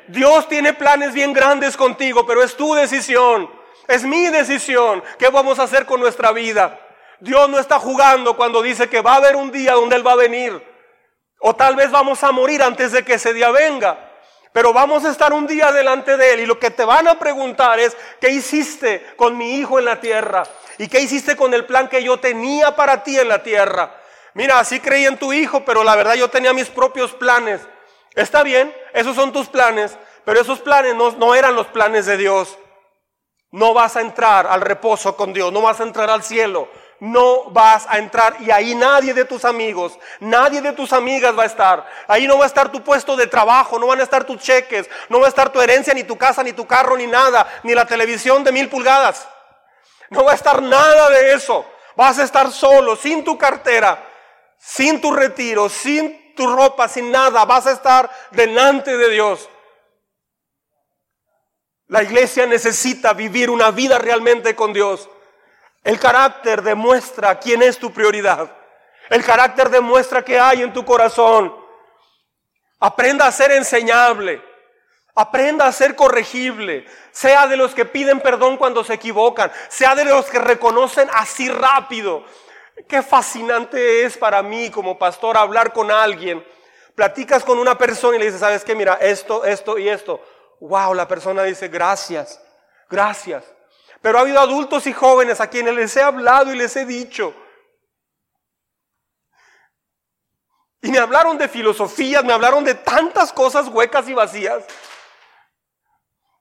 Dios tiene planes bien grandes contigo, pero es tu decisión. Es mi decisión. ¿Qué vamos a hacer con nuestra vida? Dios no está jugando cuando dice que va a haber un día donde Él va a venir. O tal vez vamos a morir antes de que ese día venga. Pero vamos a estar un día delante de Él y lo que te van a preguntar es, ¿qué hiciste con mi hijo en la tierra? ¿Y qué hiciste con el plan que yo tenía para ti en la tierra? Mira, así creí en tu hijo, pero la verdad yo tenía mis propios planes. Está bien, esos son tus planes, pero esos planes no, no eran los planes de Dios. No vas a entrar al reposo con Dios, no vas a entrar al cielo, no vas a entrar y ahí nadie de tus amigos, nadie de tus amigas va a estar. Ahí no va a estar tu puesto de trabajo, no van a estar tus cheques, no va a estar tu herencia, ni tu casa, ni tu carro, ni nada, ni la televisión de mil pulgadas. No va a estar nada de eso. Vas a estar solo, sin tu cartera, sin tu retiro, sin tu ropa, sin nada. Vas a estar delante de Dios. La iglesia necesita vivir una vida realmente con Dios. El carácter demuestra quién es tu prioridad. El carácter demuestra qué hay en tu corazón. Aprenda a ser enseñable. Aprenda a ser corregible. Sea de los que piden perdón cuando se equivocan. Sea de los que reconocen así rápido. Qué fascinante es para mí como pastor hablar con alguien. Platicas con una persona y le dices, ¿sabes qué? Mira, esto, esto y esto. Wow, la persona dice, gracias, gracias. Pero ha habido adultos y jóvenes a quienes les he hablado y les he dicho. Y me hablaron de filosofías, me hablaron de tantas cosas huecas y vacías.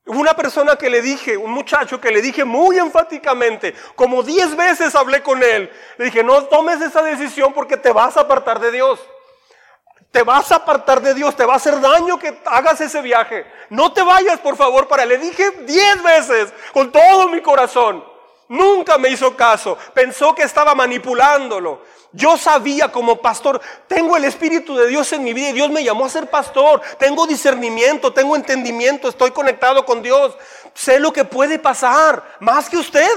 Hubo una persona que le dije, un muchacho que le dije muy enfáticamente, como diez veces hablé con él, le dije, no tomes esa decisión porque te vas a apartar de Dios. Te vas a apartar de Dios, te va a hacer daño que hagas ese viaje. No te vayas, por favor, para. Le dije diez veces con todo mi corazón. Nunca me hizo caso. Pensó que estaba manipulándolo. Yo sabía como pastor, tengo el Espíritu de Dios en mi vida y Dios me llamó a ser pastor. Tengo discernimiento, tengo entendimiento, estoy conectado con Dios. Sé lo que puede pasar, más que usted.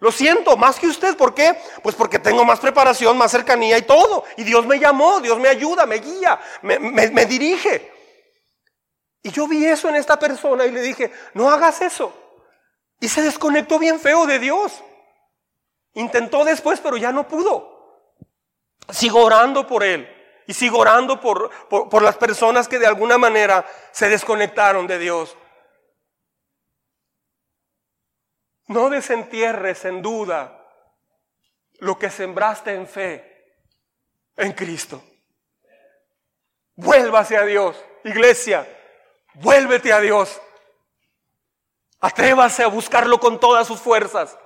Lo siento, más que usted. ¿Por qué? Pues porque tengo más preparación, más cercanía y todo. Y Dios me llamó, Dios me ayuda, me guía, me, dirige. Y yo vi eso en esta persona y le dije, no hagas eso. Y se desconectó bien feo de Dios. Intentó después, pero ya no pudo. Sigo orando por él. Y sigo orando por, por las personas que de alguna manera se desconectaron de Dios. No desentierres en duda lo que sembraste en fe en Cristo. Vuélvase a Dios, iglesia, vuélvete a Dios. Atrévase a buscarlo con todas sus fuerzas.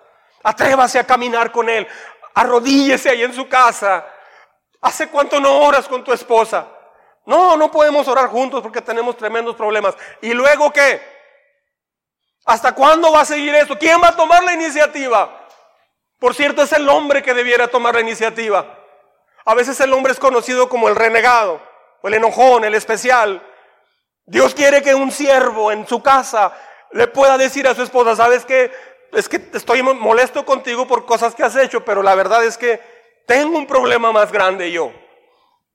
Atrévase a caminar con Él. Arrodíllese ahí en su casa. ¿Hace cuánto no oras con tu esposa? No, no podemos orar juntos porque tenemos tremendos problemas. ¿Y luego qué? ¿Hasta cuándo va a seguir esto? ¿Quién va a tomar la iniciativa? Por cierto, es el hombre que debiera tomar la iniciativa. A veces el hombre es conocido como el renegado, o el enojón, el especial. Dios quiere que un siervo en su casa le pueda decir a su esposa, ¿sabes qué? Es que estoy molesto contigo por cosas que has hecho, pero la verdad es que tengo un problema más grande yo.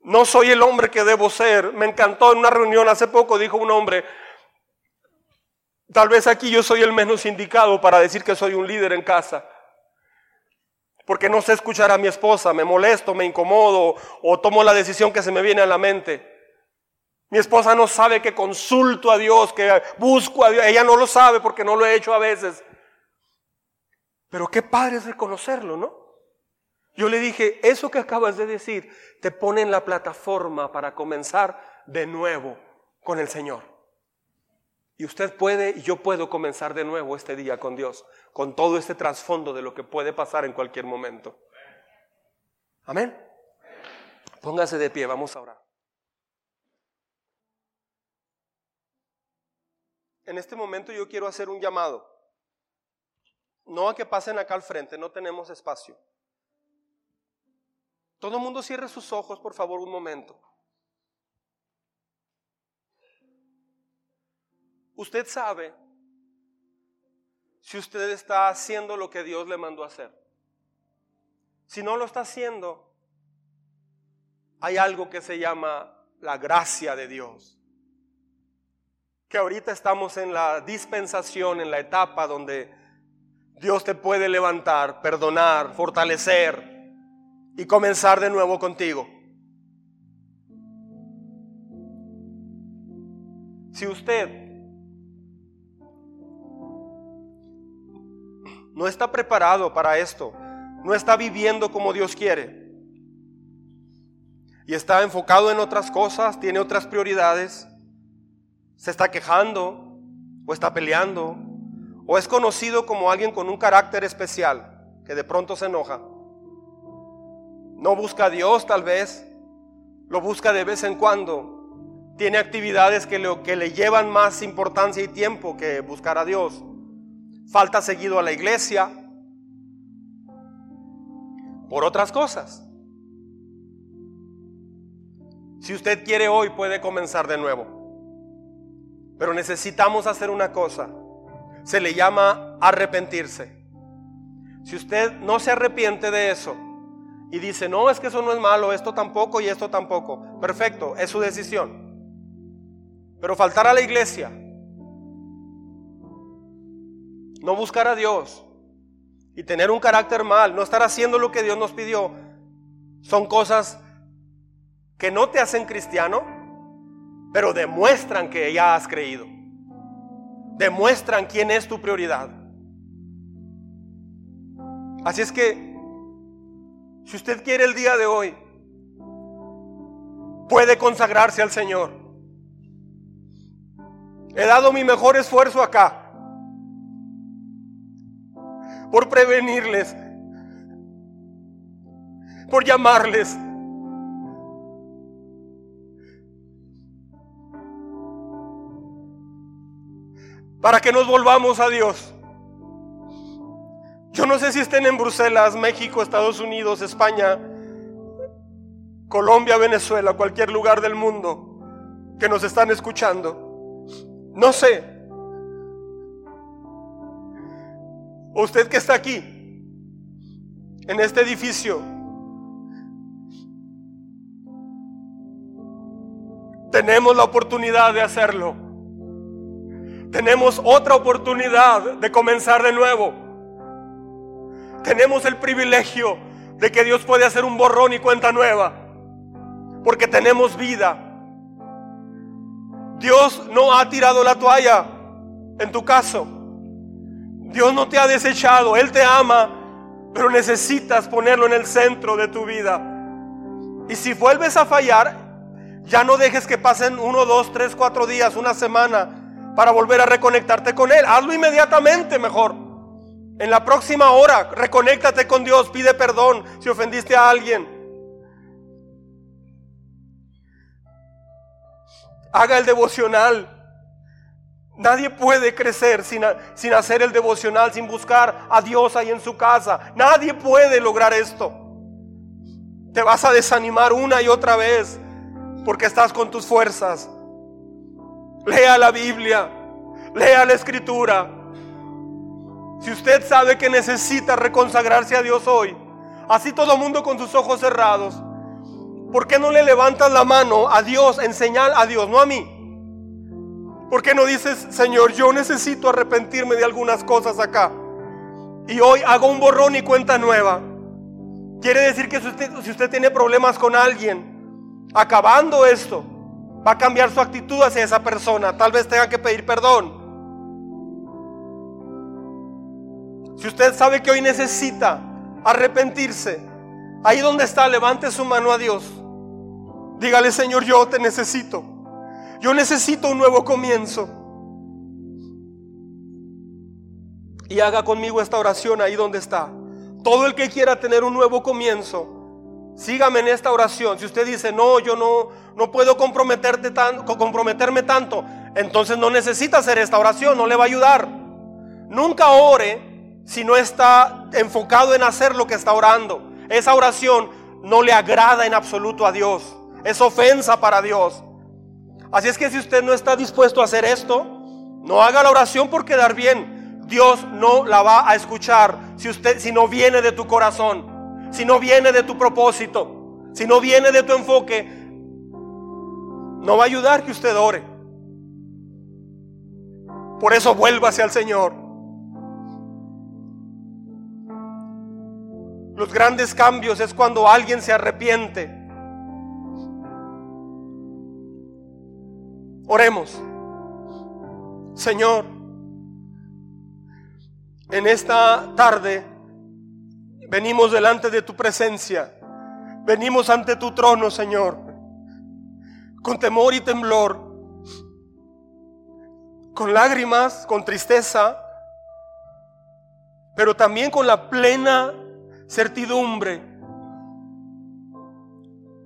No soy el hombre que debo ser. Me encantó en una reunión hace poco, dijo un hombre, Tal vez aquí yo soy el menos indicado para decir que soy un líder en casa. Porque no sé escuchar a mi esposa, me molesto, me incomodo o tomo la decisión que se me viene a la mente. Mi esposa no sabe que consulto a Dios, que busco a Dios. Ella no lo sabe porque no lo he hecho a veces. Pero qué padre es reconocerlo, ¿no? Yo le dije, eso que acabas de decir te pone en la plataforma para comenzar de nuevo con el Señor. Y usted puede y yo puedo comenzar de nuevo este día con Dios, con todo este trasfondo de lo que puede pasar en cualquier momento. Amén. Póngase de pie, vamos a orar. En este momento yo quiero hacer un llamado. No a que pasen acá al frente, no tenemos espacio. Todo el mundo cierre sus ojos, por favor, un momento. Usted sabe si usted está haciendo lo que Dios le mandó hacer. Si no lo está haciendo, hay algo que se llama la gracia de Dios. que ahorita estamos en la dispensación, en la etapa donde Dios te puede levantar, perdonar, fortalecer y comenzar de nuevo contigo. Si usted no está preparado para esto, no está viviendo como Dios quiere y está enfocado en otras cosas, tiene otras prioridades, se está quejando o está peleando o es conocido como alguien con un carácter especial que de pronto se enoja. No busca a Dios tal vez, lo busca de vez en cuando. Tiene actividades que, lo, que le llevan más importancia y tiempo que buscar a Dios. Falta seguido a la iglesia por otras cosas. Si usted quiere hoy puede comenzar de nuevo. Pero necesitamos hacer una cosa. Se le llama arrepentirse. Si usted no se arrepiente de eso y dice, no, es que eso no es malo, esto tampoco y esto tampoco, perfecto, es su decisión. Pero faltar a la iglesia, no buscar a Dios y tener un carácter mal, no estar haciendo lo que Dios nos pidió, son cosas que no te hacen cristiano, pero demuestran que ya has creído. Demuestran quién es tu prioridad. Así es que, si usted quiere el día de hoy, puede consagrarse al Señor. He dado mi mejor esfuerzo acá por prevenirles, por llamarles para que nos volvamos a Dios. Yo no sé si estén en Bruselas, México, Estados Unidos, España, Colombia, Venezuela, cualquier lugar del mundo que nos están escuchando. No sé. Usted que está aquí, en este edificio, tenemos la oportunidad de hacerlo. Tenemos otra oportunidad de comenzar de nuevo. Tenemos el privilegio de que Dios puede hacer un borrón y cuenta nueva. Porque tenemos vida. Dios no ha tirado la toalla en tu caso. Dios no te ha desechado. Él te ama. Pero necesitas ponerlo en el centro de tu vida. Y si vuelves a fallar, ya no dejes que pasen uno, dos, tres, cuatro días, una semana para volver a reconectarte con Él. Hazlo inmediatamente mejor. En la próxima hora, reconéctate con Dios, pide perdón si ofendiste a alguien. Haga el devocional. Nadie puede crecer sin, sin, hacer el devocional, sin buscar a Dios ahí en su casa. Nadie puede lograr esto. Te vas a desanimar una y otra vez porque estás con tus fuerzas. Lea la Biblia, lea la escritura. Si usted sabe que necesita reconsagrarse a Dios hoy, así todo el mundo con sus ojos cerrados, ¿por qué no le levantas la mano a Dios en señal a Dios, no a mí? ¿Por qué no dices, Señor, yo necesito arrepentirme de algunas cosas acá? Y hoy hago un borrón y cuenta nueva. Quiere decir que si usted, si usted tiene problemas con alguien, acabando esto, va a cambiar su actitud hacia esa persona. Tal vez tenga que pedir perdón. Si usted sabe que hoy necesita arrepentirse, ahí donde está, levante su mano a Dios. Dígale, Señor, yo te necesito. Yo necesito un nuevo comienzo. Y haga conmigo esta oración ahí donde está. Todo el que quiera tener un nuevo comienzo, Sígame en esta oración. Si usted dice, no, yo no, no puedo comprometerme tanto, entonces no necesita hacer esta oración, no le va a ayudar. Nunca ore si no está enfocado en hacer lo que está orando. Esa oración no le agrada en absoluto a Dios. Es ofensa para Dios. Así es que si usted no está dispuesto a hacer esto, no haga la oración por quedar bien. Dios no la va a escuchar si usted si no viene de tu corazón si no viene de tu propósito, si no viene de tu enfoque, no va a ayudar que usted ore. Por eso vuélvase al Señor. Los grandes cambios es cuando alguien se arrepiente. Oremos. Señor, en esta tarde venimos delante de tu presencia. Venimos ante tu trono, Señor, con temor y temblor, con lágrimas, con tristeza, pero también con la plena certidumbre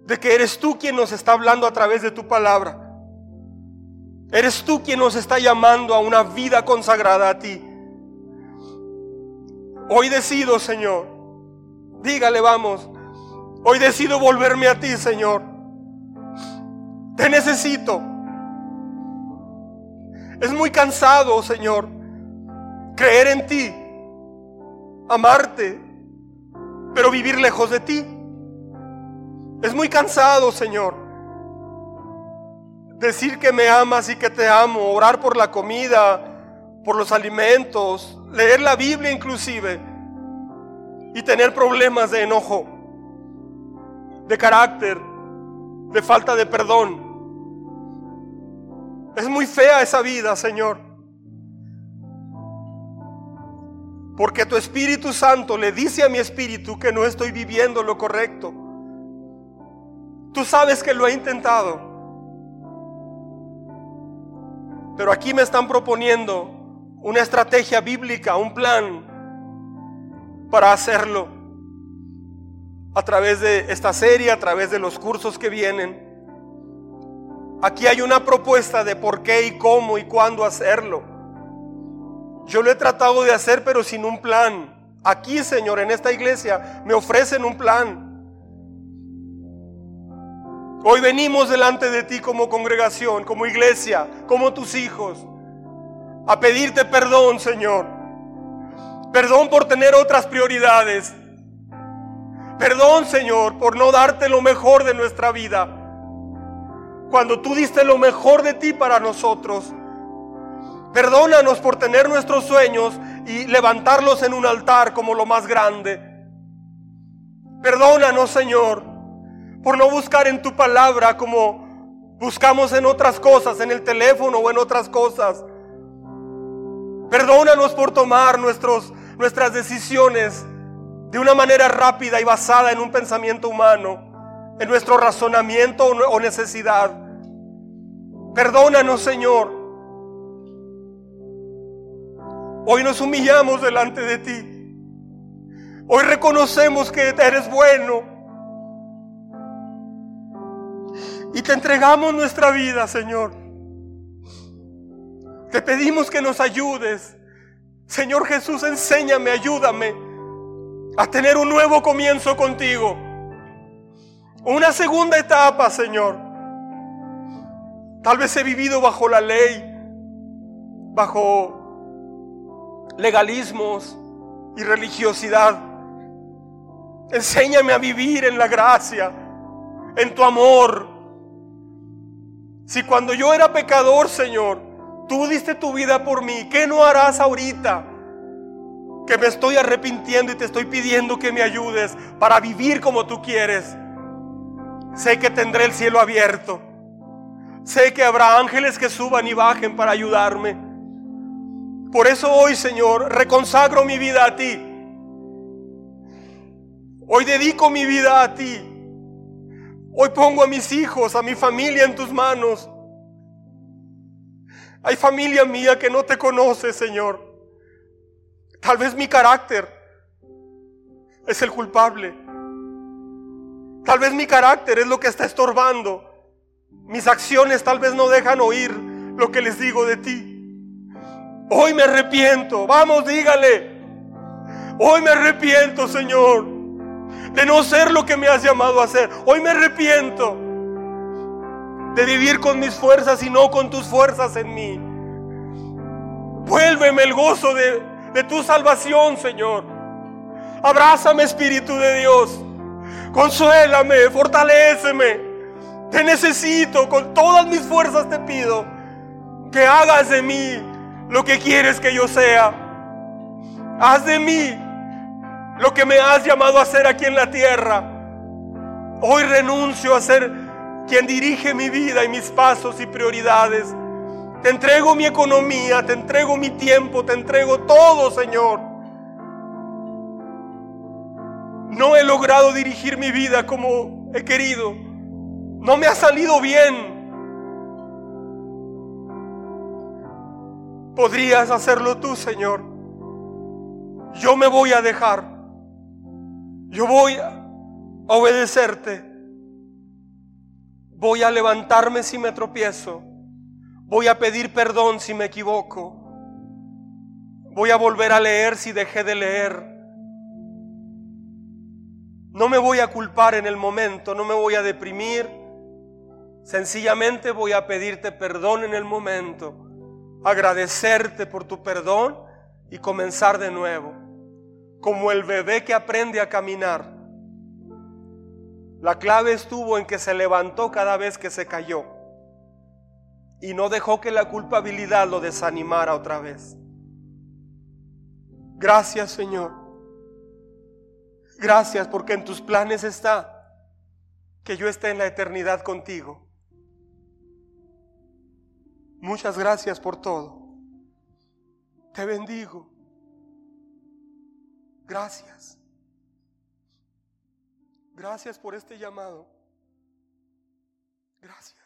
de que eres tú quien nos está hablando a través de tu palabra. Eres tú quien nos está llamando a una vida consagrada a ti. Hoy decido, Señor, dígale, vamos, hoy decido volverme a ti, Señor. Te necesito. Es muy cansado, Señor, creer en ti, amarte, pero vivir lejos de ti. Es muy cansado, Señor. Decir que me amas y que te amo, orar por la comida, por los alimentos, leer la Biblia inclusive, y tener problemas de enojo, de carácter, de falta de perdón. Es muy fea esa vida, Señor. Porque tu Espíritu Santo le dice a mi espíritu que no estoy viviendo lo correcto. Tú sabes que lo he intentado. Pero aquí me están proponiendo una estrategia bíblica, un plan para hacerlo. A través de esta serie, a través de los cursos que vienen. Aquí hay una propuesta de por qué y cómo y cuándo hacerlo. Yo lo he tratado de hacer pero sin un plan. Aquí, Señor, en esta iglesia me ofrecen un plan. Hoy venimos delante de ti como congregación, como iglesia, como tus hijos, a pedirte perdón, Señor. Perdón por tener otras prioridades. Perdón, Señor, por no darte lo mejor de nuestra vida. Cuando tú diste lo mejor de ti para nosotros. Perdónanos por tener nuestros sueños y levantarlos en un altar como lo más grande. Perdónanos, Señor, por no buscar en tu palabra como buscamos en otras cosas, en el teléfono o en otras cosas. Perdónanos por tomar nuestros, nuestras decisiones de una manera rápida y basada en un pensamiento humano, en nuestro razonamiento o necesidad. Perdónanos, Señor Hoy nos humillamos delante de ti. Hoy reconocemos que eres bueno. Y te entregamos nuestra vida, Señor. Te pedimos que nos ayudes. Señor Jesús, enséñame, ayúdame a tener un nuevo comienzo contigo. Una segunda etapa, Señor. Tal vez he vivido bajo la ley, bajo legalismos y religiosidad. Enséñame a vivir en la gracia, en tu amor. Si cuando yo era pecador, Señor, tú diste tu vida por mí, ¿qué no harás ahorita? Que me estoy arrepintiendo y te estoy pidiendo que me ayudes para vivir como tú quieres. Sé que tendré el cielo abierto. Sé que habrá ángeles que suban y bajen para ayudarme. Por eso hoy, Señor, reconsagro mi vida a ti. Hoy dedico mi vida a ti. Hoy pongo a mis hijos, a mi familia en tus manos. Hay familia mía que no te conoce, Señor. Tal vez mi carácter es el culpable. Tal vez mi carácter es lo que está estorbando. Mis acciones tal vez no dejan oír lo que les digo de ti. Hoy me arrepiento. Vamos, dígale. Hoy me arrepiento, Señor, de no ser lo que me has llamado a ser. Hoy me arrepiento de vivir con mis fuerzas y no con tus fuerzas en mí. Vuélveme el gozo de, tu salvación, Señor. Abrázame, Espíritu de Dios. Consuélame, fortaléceme. Te necesito, con todas mis fuerzas te pido que hagas de mí lo que quieres que yo sea. Haz de mí lo que me has llamado a hacer aquí en la tierra. Hoy renuncio a ser quien dirige mi vida y mis pasos y prioridades. Te entrego mi economía, te entrego mi tiempo, te entrego todo, Señor. No he logrado dirigir mi vida como he querido. No me ha salido bien. Podrías hacerlo tú, Señor. Yo me voy a dejar. Yo voy a obedecerte. Voy a levantarme si me tropiezo. Voy a pedir perdón si me equivoco. Voy a volver a leer si dejé de leer. No me voy a culpar en el momento, no me voy a deprimir. Sencillamente voy a pedirte perdón en el momento agradecerte por tu perdón y comenzar de nuevo. Como el bebé que aprende a caminar. La clave estuvo en que se levantó cada vez que se cayó y no dejó que la culpabilidad lo desanimara otra vez. Gracias Señor. Gracias porque en tus planes está que yo esté en la eternidad contigo. Muchas gracias por todo. Te bendigo. Gracias. Gracias por este llamado. Gracias.